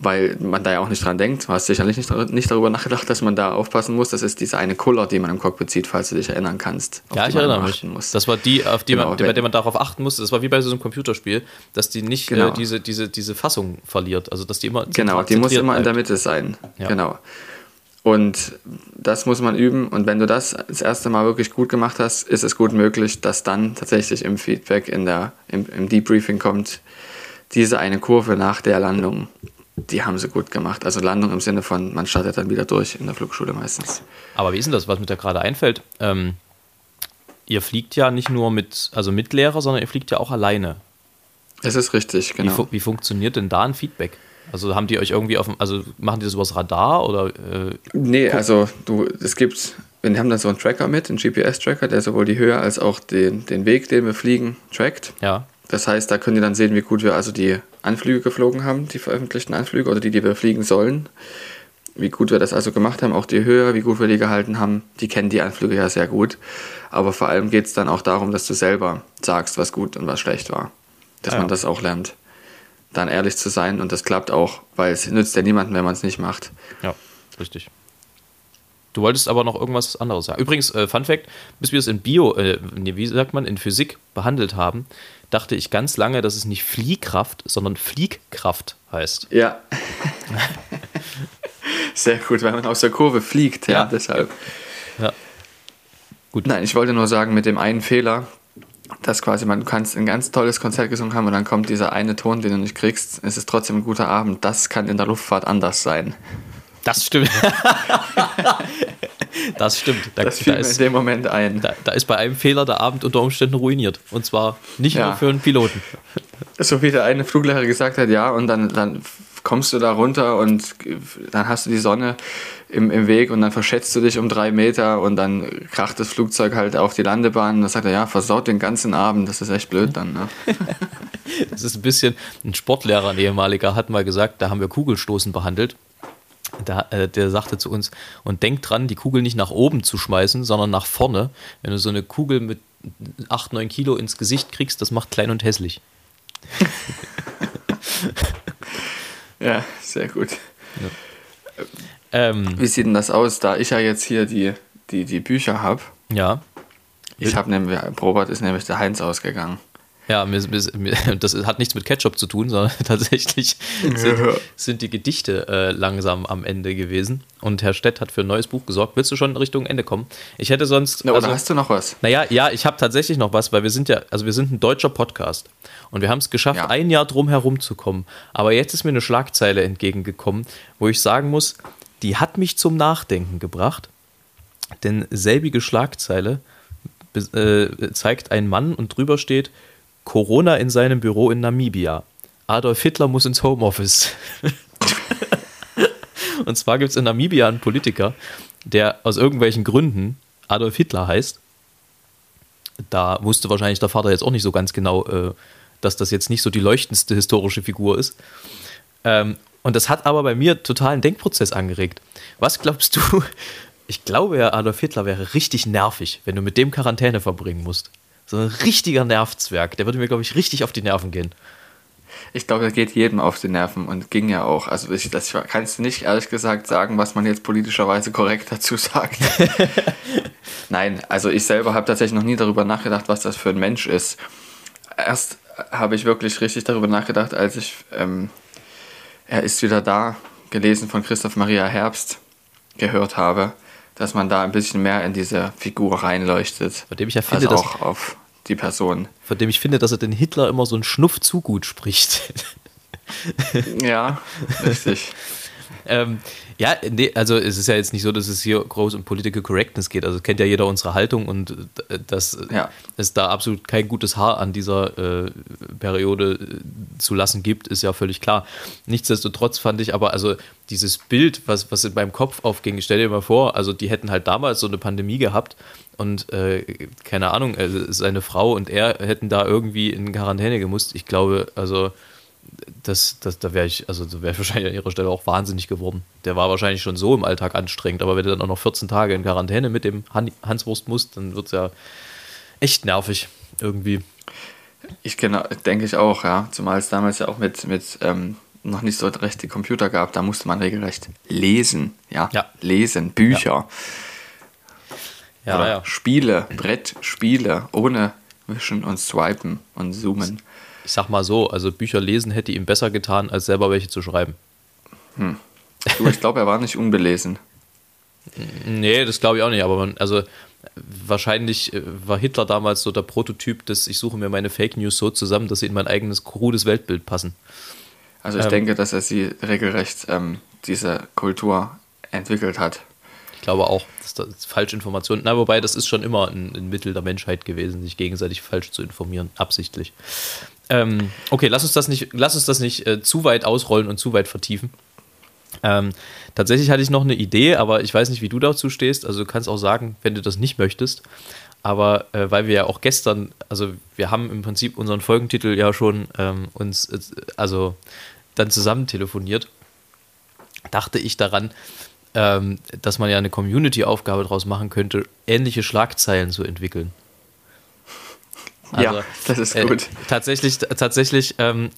weil man da ja auch nicht dran denkt. Du hast sicherlich nicht, nicht darüber nachgedacht, dass man da aufpassen muss. Das ist diese eine Kuller, die man im Cockpit sieht, falls du dich erinnern kannst. Ja, ich erinnere mich. Muss. Das war die, auf die genau, man, bei der man darauf achten musste. Das war wie bei so einem Computerspiel, dass die nicht äh, genau. äh, diese, diese, diese Fassung verliert. Also, dass die immer. Genau, die muss immer bleibt. in der Mitte sein. Ja. Genau. Und das muss man üben. Und wenn du das das erste Mal wirklich gut gemacht hast, ist es gut möglich, dass dann tatsächlich im Feedback, in der, im, im Debriefing kommt, diese eine Kurve nach der Landung die haben sie gut gemacht. Also Landung im Sinne von, man startet dann wieder durch in der Flugschule meistens. Aber wie ist denn das, was mir da gerade einfällt? Ähm, ihr fliegt ja nicht nur mit, also mit Lehrer, sondern ihr fliegt ja auch alleine. Es ist richtig, genau. Wie, wie funktioniert denn da ein Feedback? Also haben die euch irgendwie auf also machen die das übers Radar oder? Äh, nee, also du, es gibt, wir haben da so einen Tracker mit, einen GPS-Tracker, der sowohl die Höhe als auch den, den Weg, den wir fliegen, trackt. Ja. Das heißt, da können die dann sehen, wie gut wir also die Anflüge geflogen haben, die veröffentlichten Anflüge oder die, die wir fliegen sollen. Wie gut wir das also gemacht haben, auch die Höhe, wie gut wir die gehalten haben, die kennen die Anflüge ja sehr gut. Aber vor allem geht es dann auch darum, dass du selber sagst, was gut und was schlecht war. Dass ja. man das auch lernt. Dann ehrlich zu sein und das klappt auch, weil es nützt ja niemandem, wenn man es nicht macht. Ja, richtig. Du wolltest aber noch irgendwas anderes sagen. Übrigens, äh, Fun Fact: bis wir es in Bio, äh, wie sagt man, in Physik behandelt haben, dachte ich ganz lange, dass es nicht Fliehkraft, sondern Fliegkraft heißt. Ja. Sehr gut, weil man aus der Kurve fliegt, ja, ja. deshalb. Ja. Gut. Nein, ich wollte nur sagen, mit dem einen Fehler, dass quasi man, kannst ein ganz tolles Konzert gesungen haben und dann kommt dieser eine Ton, den du nicht kriegst. Es ist trotzdem ein guter Abend. Das kann in der Luftfahrt anders sein. Das stimmt. das stimmt. Da, das fiel da ist, in dem Moment ein. Da, da, ist bei einem Fehler der Abend unter Umständen ruiniert. Und zwar nicht ja. nur für einen Piloten. So wie der eine Fluglehrer gesagt hat, ja, und dann, dann kommst du da runter und dann hast du die Sonne im, im Weg und dann verschätzt du dich um drei Meter und dann kracht das Flugzeug halt auf die Landebahn und dann sagt er, ja, versaut den ganzen Abend, das ist echt blöd dann. Ne? das ist ein bisschen, ein Sportlehrer, ein ehemaliger, hat mal gesagt, da haben wir Kugelstoßen behandelt der, äh, der sagte zu uns, und denk dran, die Kugel nicht nach oben zu schmeißen, sondern nach vorne. Wenn du so eine Kugel mit 8, 9 Kilo ins Gesicht kriegst, das macht klein und hässlich. Ja, sehr gut. Ähm, Wie sieht denn das aus, da ich ja jetzt hier die, die, die Bücher habe? ja. Ich habe nämlich, Robert ist nämlich der Heinz ausgegangen. Ja, mir, mir, das hat nichts mit Ketchup zu tun, sondern tatsächlich sind, Ja. sind die Gedichte äh, langsam am Ende gewesen. Und Herr Stett hat für ein neues Buch gesorgt. Willst du schon Richtung Ende kommen? Ich hätte sonst. Na, oder also- hast du noch was? Naja, ja, ich habe tatsächlich noch was, weil wir sind ja, also wir sind ein deutscher Podcast und wir haben es geschafft, Ja. ein Jahr drum herum zu kommen. Aber jetzt ist mir eine Schlagzeile entgegengekommen, wo ich sagen muss, die hat mich zum Nachdenken gebracht. Denn selbige Schlagzeile äh, zeigt einen Mann und drüber steht Corona in seinem Büro in Namibia. Adolf Hitler muss ins Homeoffice. und zwar gibt es in Namibia einen Politiker, der aus irgendwelchen Gründen Adolf Hitler heißt da wusste wahrscheinlich der Vater jetzt auch nicht so ganz genau, äh, dass das jetzt nicht so die leuchtendste historische Figur ist. Ähm, und das hat aber bei mir totalen Denkprozess angeregt. Was glaubst du? Ich glaube ja, Adolf Hitler wäre richtig nervig, wenn du mit dem Quarantäne verbringen musst. So ein richtiger Nervzwerg. Der würde mir, glaube ich, richtig auf die Nerven gehen. Ich glaube, das geht jedem auf die Nerven und ging ja auch. Also ich, das kannst du nicht ehrlich gesagt sagen, was man jetzt politischerweise korrekt dazu sagt. Nein, also ich selber habe tatsächlich noch nie darüber nachgedacht, was das für ein Mensch ist. Erst habe ich wirklich richtig darüber nachgedacht, als ich ähm, Er ist wieder da gelesen von Christoph Maria Herbst gehört habe, dass man da ein bisschen mehr in diese Figur reinleuchtet. Von dem ich ja finde, also dass- auch auf die Person. Von dem ich finde, dass er den Hitler immer so einen Schnuff zu gut spricht. Ja, richtig. Ähm, ja, nee, also es ist ja jetzt nicht so, dass es hier groß um Political Correctness geht. Also kennt ja jeder unsere Haltung und äh, dass Ja. es da absolut kein gutes Haar an dieser äh, Periode äh, zu lassen gibt, ist ja völlig klar. Nichtsdestotrotz fand ich aber, also dieses Bild, was, was in meinem Kopf aufging, stell dir mal vor, also die hätten halt damals so eine Pandemie gehabt und äh, keine Ahnung, also seine Frau und er hätten da irgendwie in Quarantäne gemusst. Ich glaube, also das, das, da wäre ich, also da wäre ich wahrscheinlich an ihrer Stelle auch wahnsinnig geworden. Der war wahrscheinlich schon so im Alltag anstrengend, aber wenn du dann auch noch 14 Tage in Quarantäne mit dem Han Hanswurst musst, dann wird es ja echt nervig irgendwie. Ich genau, denke ich auch, ja. Zumal es damals ja auch mit, mit ähm, noch nicht so recht die Computer gab, da musste man regelrecht lesen, ja. Ja. Lesen, Bücher. Ja, Oder ja. Spiele, Brettspiele, ohne Wischen und Swipen und Zoomen. Ich sag mal so, also Bücher lesen hätte ihm besser getan, als selber welche zu schreiben. Du, ich glaube, er war nicht unbelesen. Nee, das glaube ich auch nicht, aber man, also wahrscheinlich äh, war Hitler damals so der Prototyp des, ich suche mir meine Fake News so zusammen, dass sie in mein eigenes krudes Weltbild passen. Also ich Ähm. denke, dass er sie regelrecht ähm, diese Kultur entwickelt hat. Ich glaube auch, dass das Falschinformationen, na wobei das ist schon immer ein, ein Mittel der Menschheit gewesen, sich gegenseitig falsch zu informieren, absichtlich. Ähm, okay, lass uns das nicht, lass uns das nicht äh, zu weit ausrollen und zu weit vertiefen. Ähm, tatsächlich hatte ich noch eine Idee, aber ich weiß nicht, wie du dazu stehst. Also du kannst auch sagen, wenn du das nicht möchtest. Aber äh, weil wir ja auch gestern, also wir haben im Prinzip unseren Folgentitel ja schon ähm, uns, äh, also dann zusammen telefoniert, dachte ich daran, ähm, dass man ja eine Community-Aufgabe daraus machen könnte, ähnliche Schlagzeilen zu entwickeln. ja, das ist äh, gut. tatsächlich, tatsächlich, ähm,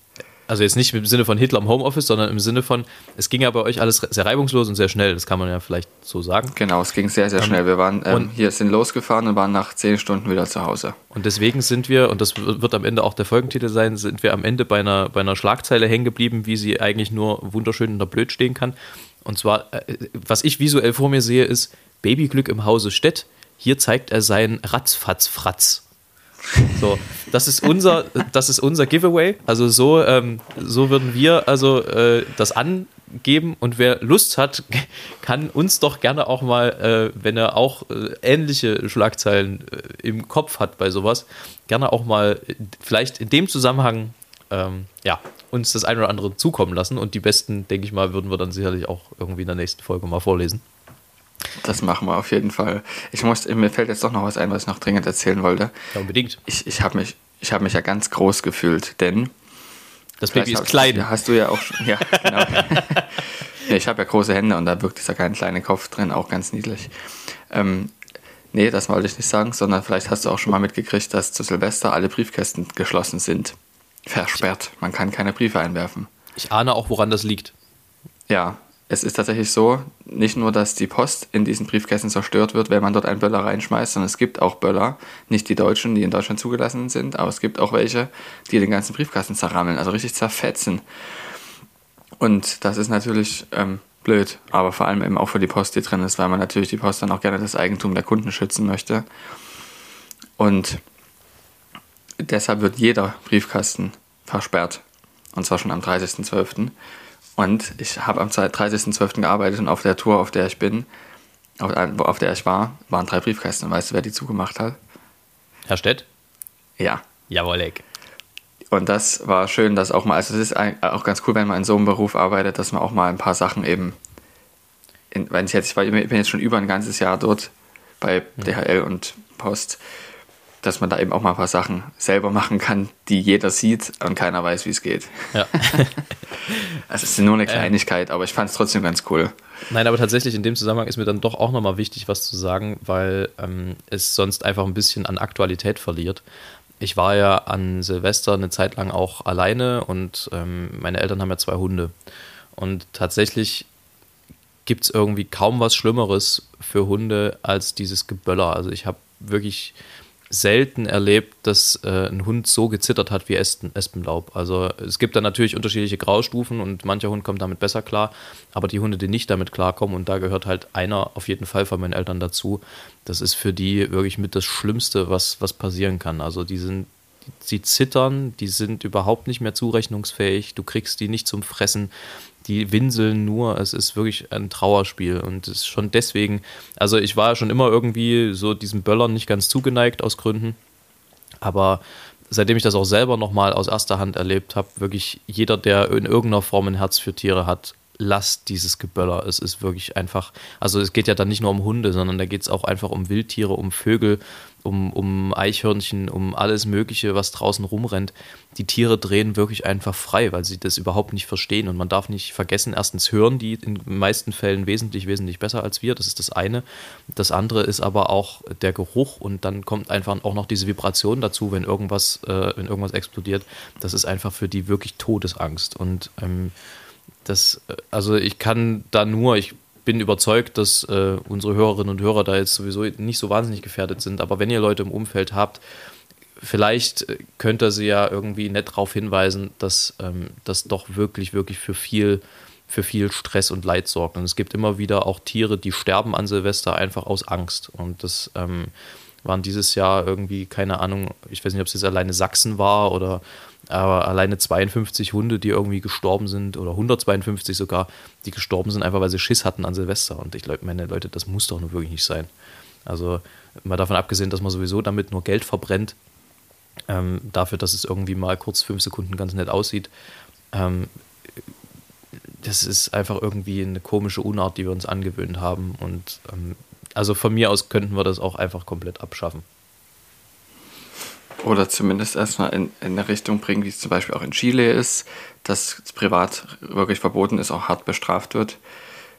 also jetzt nicht im Sinne von Hitler im Homeoffice, sondern im Sinne von, es ging ja bei euch alles sehr reibungslos und sehr schnell, das kann man ja vielleicht so sagen. Genau, es ging sehr, sehr schnell. Wir waren ähm, und- hier, sind losgefahren und waren nach zehn Stunden wieder zu Hause. Und deswegen sind wir, und das wird am Ende auch der Folgentitel sein, sind wir am Ende bei einer, bei einer Schlagzeile hängen geblieben, wie sie eigentlich nur wunderschön der Blöd stehen kann. Und zwar, äh, was ich visuell vor mir sehe, ist Babyglück im Hause Stett. Hier zeigt er seinen Ratzfatz-Fratz. So, das ist unser, das ist unser Giveaway. Also so, ähm, so würden wir also äh, das angeben und wer Lust hat, kann uns doch gerne auch mal, äh, wenn er auch äh, ähnliche Schlagzeilen äh, im Kopf hat bei sowas, gerne auch mal äh, vielleicht in dem Zusammenhang ähm, ja, uns das eine oder andere zukommen lassen und die besten, denke ich mal, würden wir dann sicherlich auch irgendwie in der nächsten Folge mal vorlesen. Das machen wir auf jeden Fall. Ich muss, mir fällt jetzt doch noch was ein, was ich noch dringend erzählen wollte. Ja, unbedingt. Ich, ich habe mich, ich hab mich ja ganz groß gefühlt, denn Das Baby ist klein. Ja, hast du ja auch schon. Ja, genau. ja, Ich habe ja große Hände und da wirkt dieser kleine, kleine Kopf drin auch ganz niedlich. Ähm, nee, das wollte ich nicht sagen, sondern vielleicht hast du auch schon mal mitgekriegt, dass zu Silvester alle Briefkästen geschlossen sind. Versperrt. Man kann keine Briefe einwerfen. Ich ahne auch, woran das liegt. Ja, es ist tatsächlich so, nicht nur, dass die Post in diesen Briefkästen zerstört wird, wenn man dort einen Böller reinschmeißt, sondern es gibt auch Böller, nicht die deutschen, die in Deutschland zugelassen sind, aber es gibt auch welche, die den ganzen Briefkasten zerrammeln, also richtig zerfetzen. Und das ist natürlich ähm, blöd, aber vor allem eben auch für die Post, die drin ist, weil man natürlich die Post dann auch gerne das Eigentum der Kunden schützen möchte. Und deshalb wird jeder Briefkasten versperrt. Und zwar schon am 30.12. Und ich habe am 30.12. gearbeitet und auf der Tour, auf der ich bin, auf, auf der ich war, waren drei Briefkästen. Und weißt du, wer die zugemacht hat? Herr Stett? Ja. Jawohl, Eck. Und das war schön, dass auch mal, also es ist auch ganz cool, wenn man in so einem Beruf arbeitet, dass man auch mal ein paar Sachen eben, in, wenn ich jetzt, ich, bin jetzt schon über ein ganzes Jahr dort bei DHL und Post, dass man da eben auch mal ein paar Sachen selber machen kann, die jeder sieht und keiner weiß, wie es geht. Ja. also es ist nur eine Kleinigkeit, aber ich fand es trotzdem ganz cool. Nein, aber tatsächlich in dem Zusammenhang ist mir dann doch auch nochmal wichtig, was zu sagen, weil ähm, es sonst einfach ein bisschen an Aktualität verliert. Ich war ja an Silvester eine Zeit lang auch alleine und ähm, meine Eltern haben ja zwei Hunde. Und tatsächlich gibt es irgendwie kaum was Schlimmeres für Hunde als dieses Geböller. Also ich habe wirklich selten erlebt, dass äh, ein Hund so gezittert hat wie Espen, Espenlaub. Also es gibt da natürlich unterschiedliche Graustufen und mancher Hund kommt damit besser klar, aber die Hunde, die nicht damit klarkommen, und da gehört halt einer auf jeden Fall von meinen Eltern dazu, das ist für die wirklich mit das Schlimmste, was, was passieren kann. Also die sind, sie zittern, die sind überhaupt nicht mehr zurechnungsfähig, du kriegst die nicht zum Fressen, die winseln nur. Es ist wirklich ein Trauerspiel und es ist schon deswegen, also ich war schon immer irgendwie so diesem Böllern nicht ganz zugeneigt aus Gründen, aber seitdem ich das auch selber nochmal aus erster Hand erlebt habe, wirklich jeder, der in irgendeiner Form ein Herz für Tiere hat, lasst dieses Geböller. Es ist wirklich einfach, also es geht ja dann nicht nur um Hunde, sondern da geht es auch einfach um Wildtiere, um Vögel, um, um Eichhörnchen, um alles Mögliche, was draußen rumrennt. Die Tiere drehen wirklich einfach frei, weil sie das überhaupt nicht verstehen. Und man darf nicht vergessen, erstens hören die in den meisten Fällen wesentlich, wesentlich besser als wir. Das ist das eine. Das andere ist aber auch der Geruch und dann kommt einfach auch noch diese Vibration dazu, wenn irgendwas, äh, wenn irgendwas explodiert. Das ist einfach für die wirklich Todesangst. Und ähm, das, äh, also ich kann da nur, ich bin überzeugt, dass äh, unsere Hörerinnen und Hörer da jetzt sowieso nicht so wahnsinnig gefährdet sind. Aber wenn ihr Leute im Umfeld habt, vielleicht äh, könnt ihr sie ja irgendwie nett darauf hinweisen, dass ähm, das doch wirklich, wirklich für viel, für viel Stress und Leid sorgt. Und es gibt immer wieder auch Tiere, die sterben an Silvester einfach aus Angst. Und das ähm, waren dieses Jahr irgendwie, keine Ahnung, ich weiß nicht, ob es jetzt alleine Sachsen war oder aber alleine 52 Hunde, die irgendwie gestorben sind, oder 152 sogar, die gestorben sind, einfach weil sie Schiss hatten an Silvester. Und ich meine Leute, das muss doch nur wirklich nicht sein. Also mal davon abgesehen, dass man sowieso damit nur Geld verbrennt, ähm, dafür, dass es irgendwie mal kurz fünf Sekunden ganz nett aussieht. Ähm, das ist einfach irgendwie eine komische Unart, die wir uns angewöhnt haben. Und ähm, also von mir aus könnten wir das auch einfach komplett abschaffen. Oder zumindest erstmal in, in eine Richtung bringen, wie es zum Beispiel auch in Chile ist, dass privat wirklich verboten ist, auch hart bestraft wird,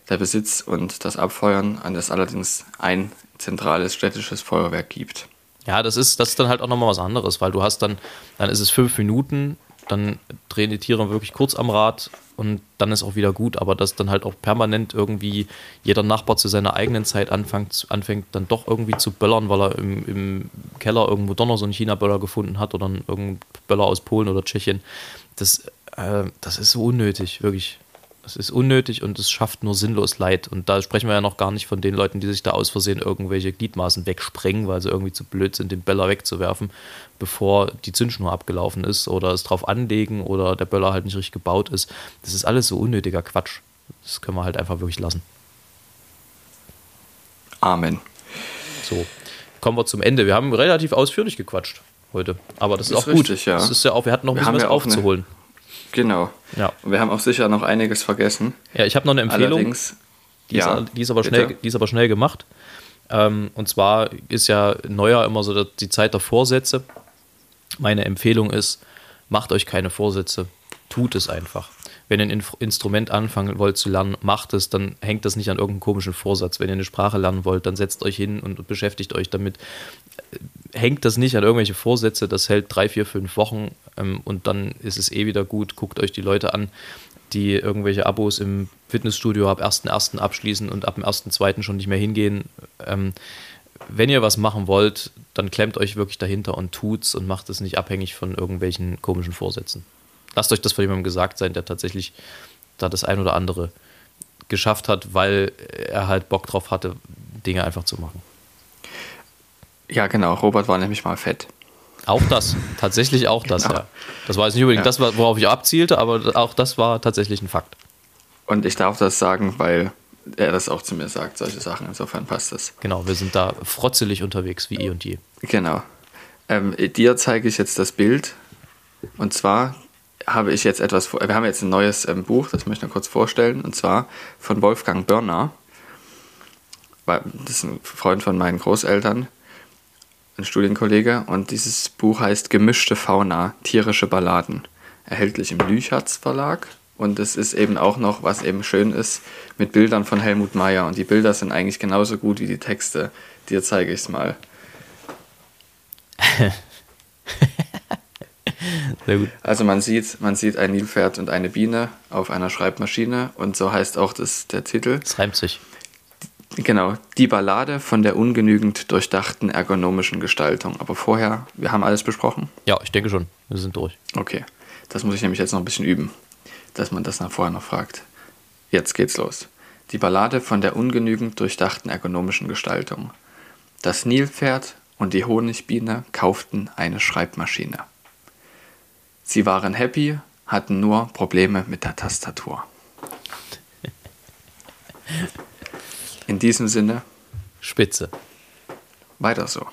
der Besitz und das Abfeuern, an das allerdings ein zentrales städtisches Feuerwerk gibt. Ja, das ist, das ist dann halt auch nochmal was anderes, weil du hast dann, dann ist es fünf Minuten, dann drehen die Tiere wirklich kurz am Rad und dann ist auch wieder gut. Aber dass dann halt auch permanent irgendwie jeder Nachbar zu seiner eigenen Zeit anfängt, anfängt dann doch irgendwie zu böllern, weil er im, im Keller irgendwo doch noch so einen China-Böller gefunden hat oder irgendeinen Böller aus Polen oder Tschechien, das, äh, das ist so unnötig, wirklich. Es ist unnötig und es schafft nur sinnlos Leid. Und da sprechen wir ja noch gar nicht von den Leuten, die sich da aus Versehen irgendwelche Gliedmaßen wegsprengen, weil sie irgendwie zu blöd sind, den Böller wegzuwerfen, bevor die Zündschnur abgelaufen ist oder es drauf anlegen oder der Böller halt nicht richtig gebaut ist. Das ist alles so unnötiger Quatsch. Das können wir halt einfach wirklich lassen. Amen. So, kommen wir zum Ende. Wir haben relativ ausführlich gequatscht heute, aber das ist, ist auch richtig, gut. Ja. Das ist ja auch, wir hatten noch ein wir bisschen was aufzuholen. Eine Genau. Ja. Und wir haben auch sicher noch einiges vergessen. Ja, ich habe noch eine Empfehlung. Allerdings, die, ja, ist, die, ist aber schnell, die ist aber schnell gemacht. Ähm, und zwar ist ja Neujahr immer so die Zeit der Vorsätze. Meine Empfehlung ist, macht euch keine Vorsätze, tut es einfach. Wenn ihr ein Instrument anfangen wollt zu lernen, macht es, dann hängt das nicht an irgendeinem komischen Vorsatz. Wenn ihr eine Sprache lernen wollt, dann setzt euch hin und beschäftigt euch damit. Hängt das nicht an irgendwelche Vorsätze, das hält drei, vier, fünf Wochen ähm, und dann ist es eh wieder gut. Guckt euch die Leute an, die irgendwelche Abos im Fitnessstudio ab 1.1. abschließen und ab dem 1.2. schon nicht mehr hingehen. Ähm, wenn ihr was machen wollt, dann klemmt euch wirklich dahinter und tut's und macht es nicht abhängig von irgendwelchen komischen Vorsätzen. Lasst euch das von jemandem gesagt sein, der tatsächlich da das ein oder andere geschafft hat, weil er halt Bock drauf hatte, Dinge einfach zu machen. Ja, genau. Robert war nämlich mal fett. Auch das, tatsächlich auch das, genau. ja. Das war jetzt nicht unbedingt ja. das, worauf ich abzielte, aber auch das war tatsächlich ein Fakt. Und ich darf das sagen, weil er das auch zu mir sagt, solche Sachen. Insofern passt das. Genau, wir sind da frotzelig unterwegs, wie eh und je. Genau. Ähm, dir zeige ich jetzt das Bild. Und zwar habe ich jetzt etwas, wir haben jetzt ein neues ähm, Buch, das möchte ich noch kurz vorstellen, und zwar von Wolfgang Börner. Das ist ein Freund von meinen Großeltern, ein Studienkollege, und dieses Buch heißt Gemischte Fauna, tierische Balladen. Erhältlich im Lüchertz Verlag. Und es ist eben auch noch, was eben schön ist, mit Bildern von Helmut Meyer. Und die Bilder sind eigentlich genauso gut wie die Texte. Dir zeige ich es mal. Sehr gut. Also man sieht, man sieht ein Nilpferd und eine Biene auf einer Schreibmaschine und so heißt auch das, der Titel. Es reimt sich. Genau, die Ballade von der ungenügend durchdachten ergonomischen Gestaltung. Aber vorher, wir haben alles besprochen? Ja, ich denke schon. Wir sind durch. Okay, das muss ich nämlich jetzt noch ein bisschen üben, dass man das nach vorher noch fragt. Jetzt geht's los. Die Ballade von der ungenügend durchdachten ergonomischen Gestaltung. Das Nilpferd und die Honigbiene kauften eine Schreibmaschine. Sie waren happy, hatten nur Probleme mit der Tastatur. In diesem Sinne. Spitze. Weiter so.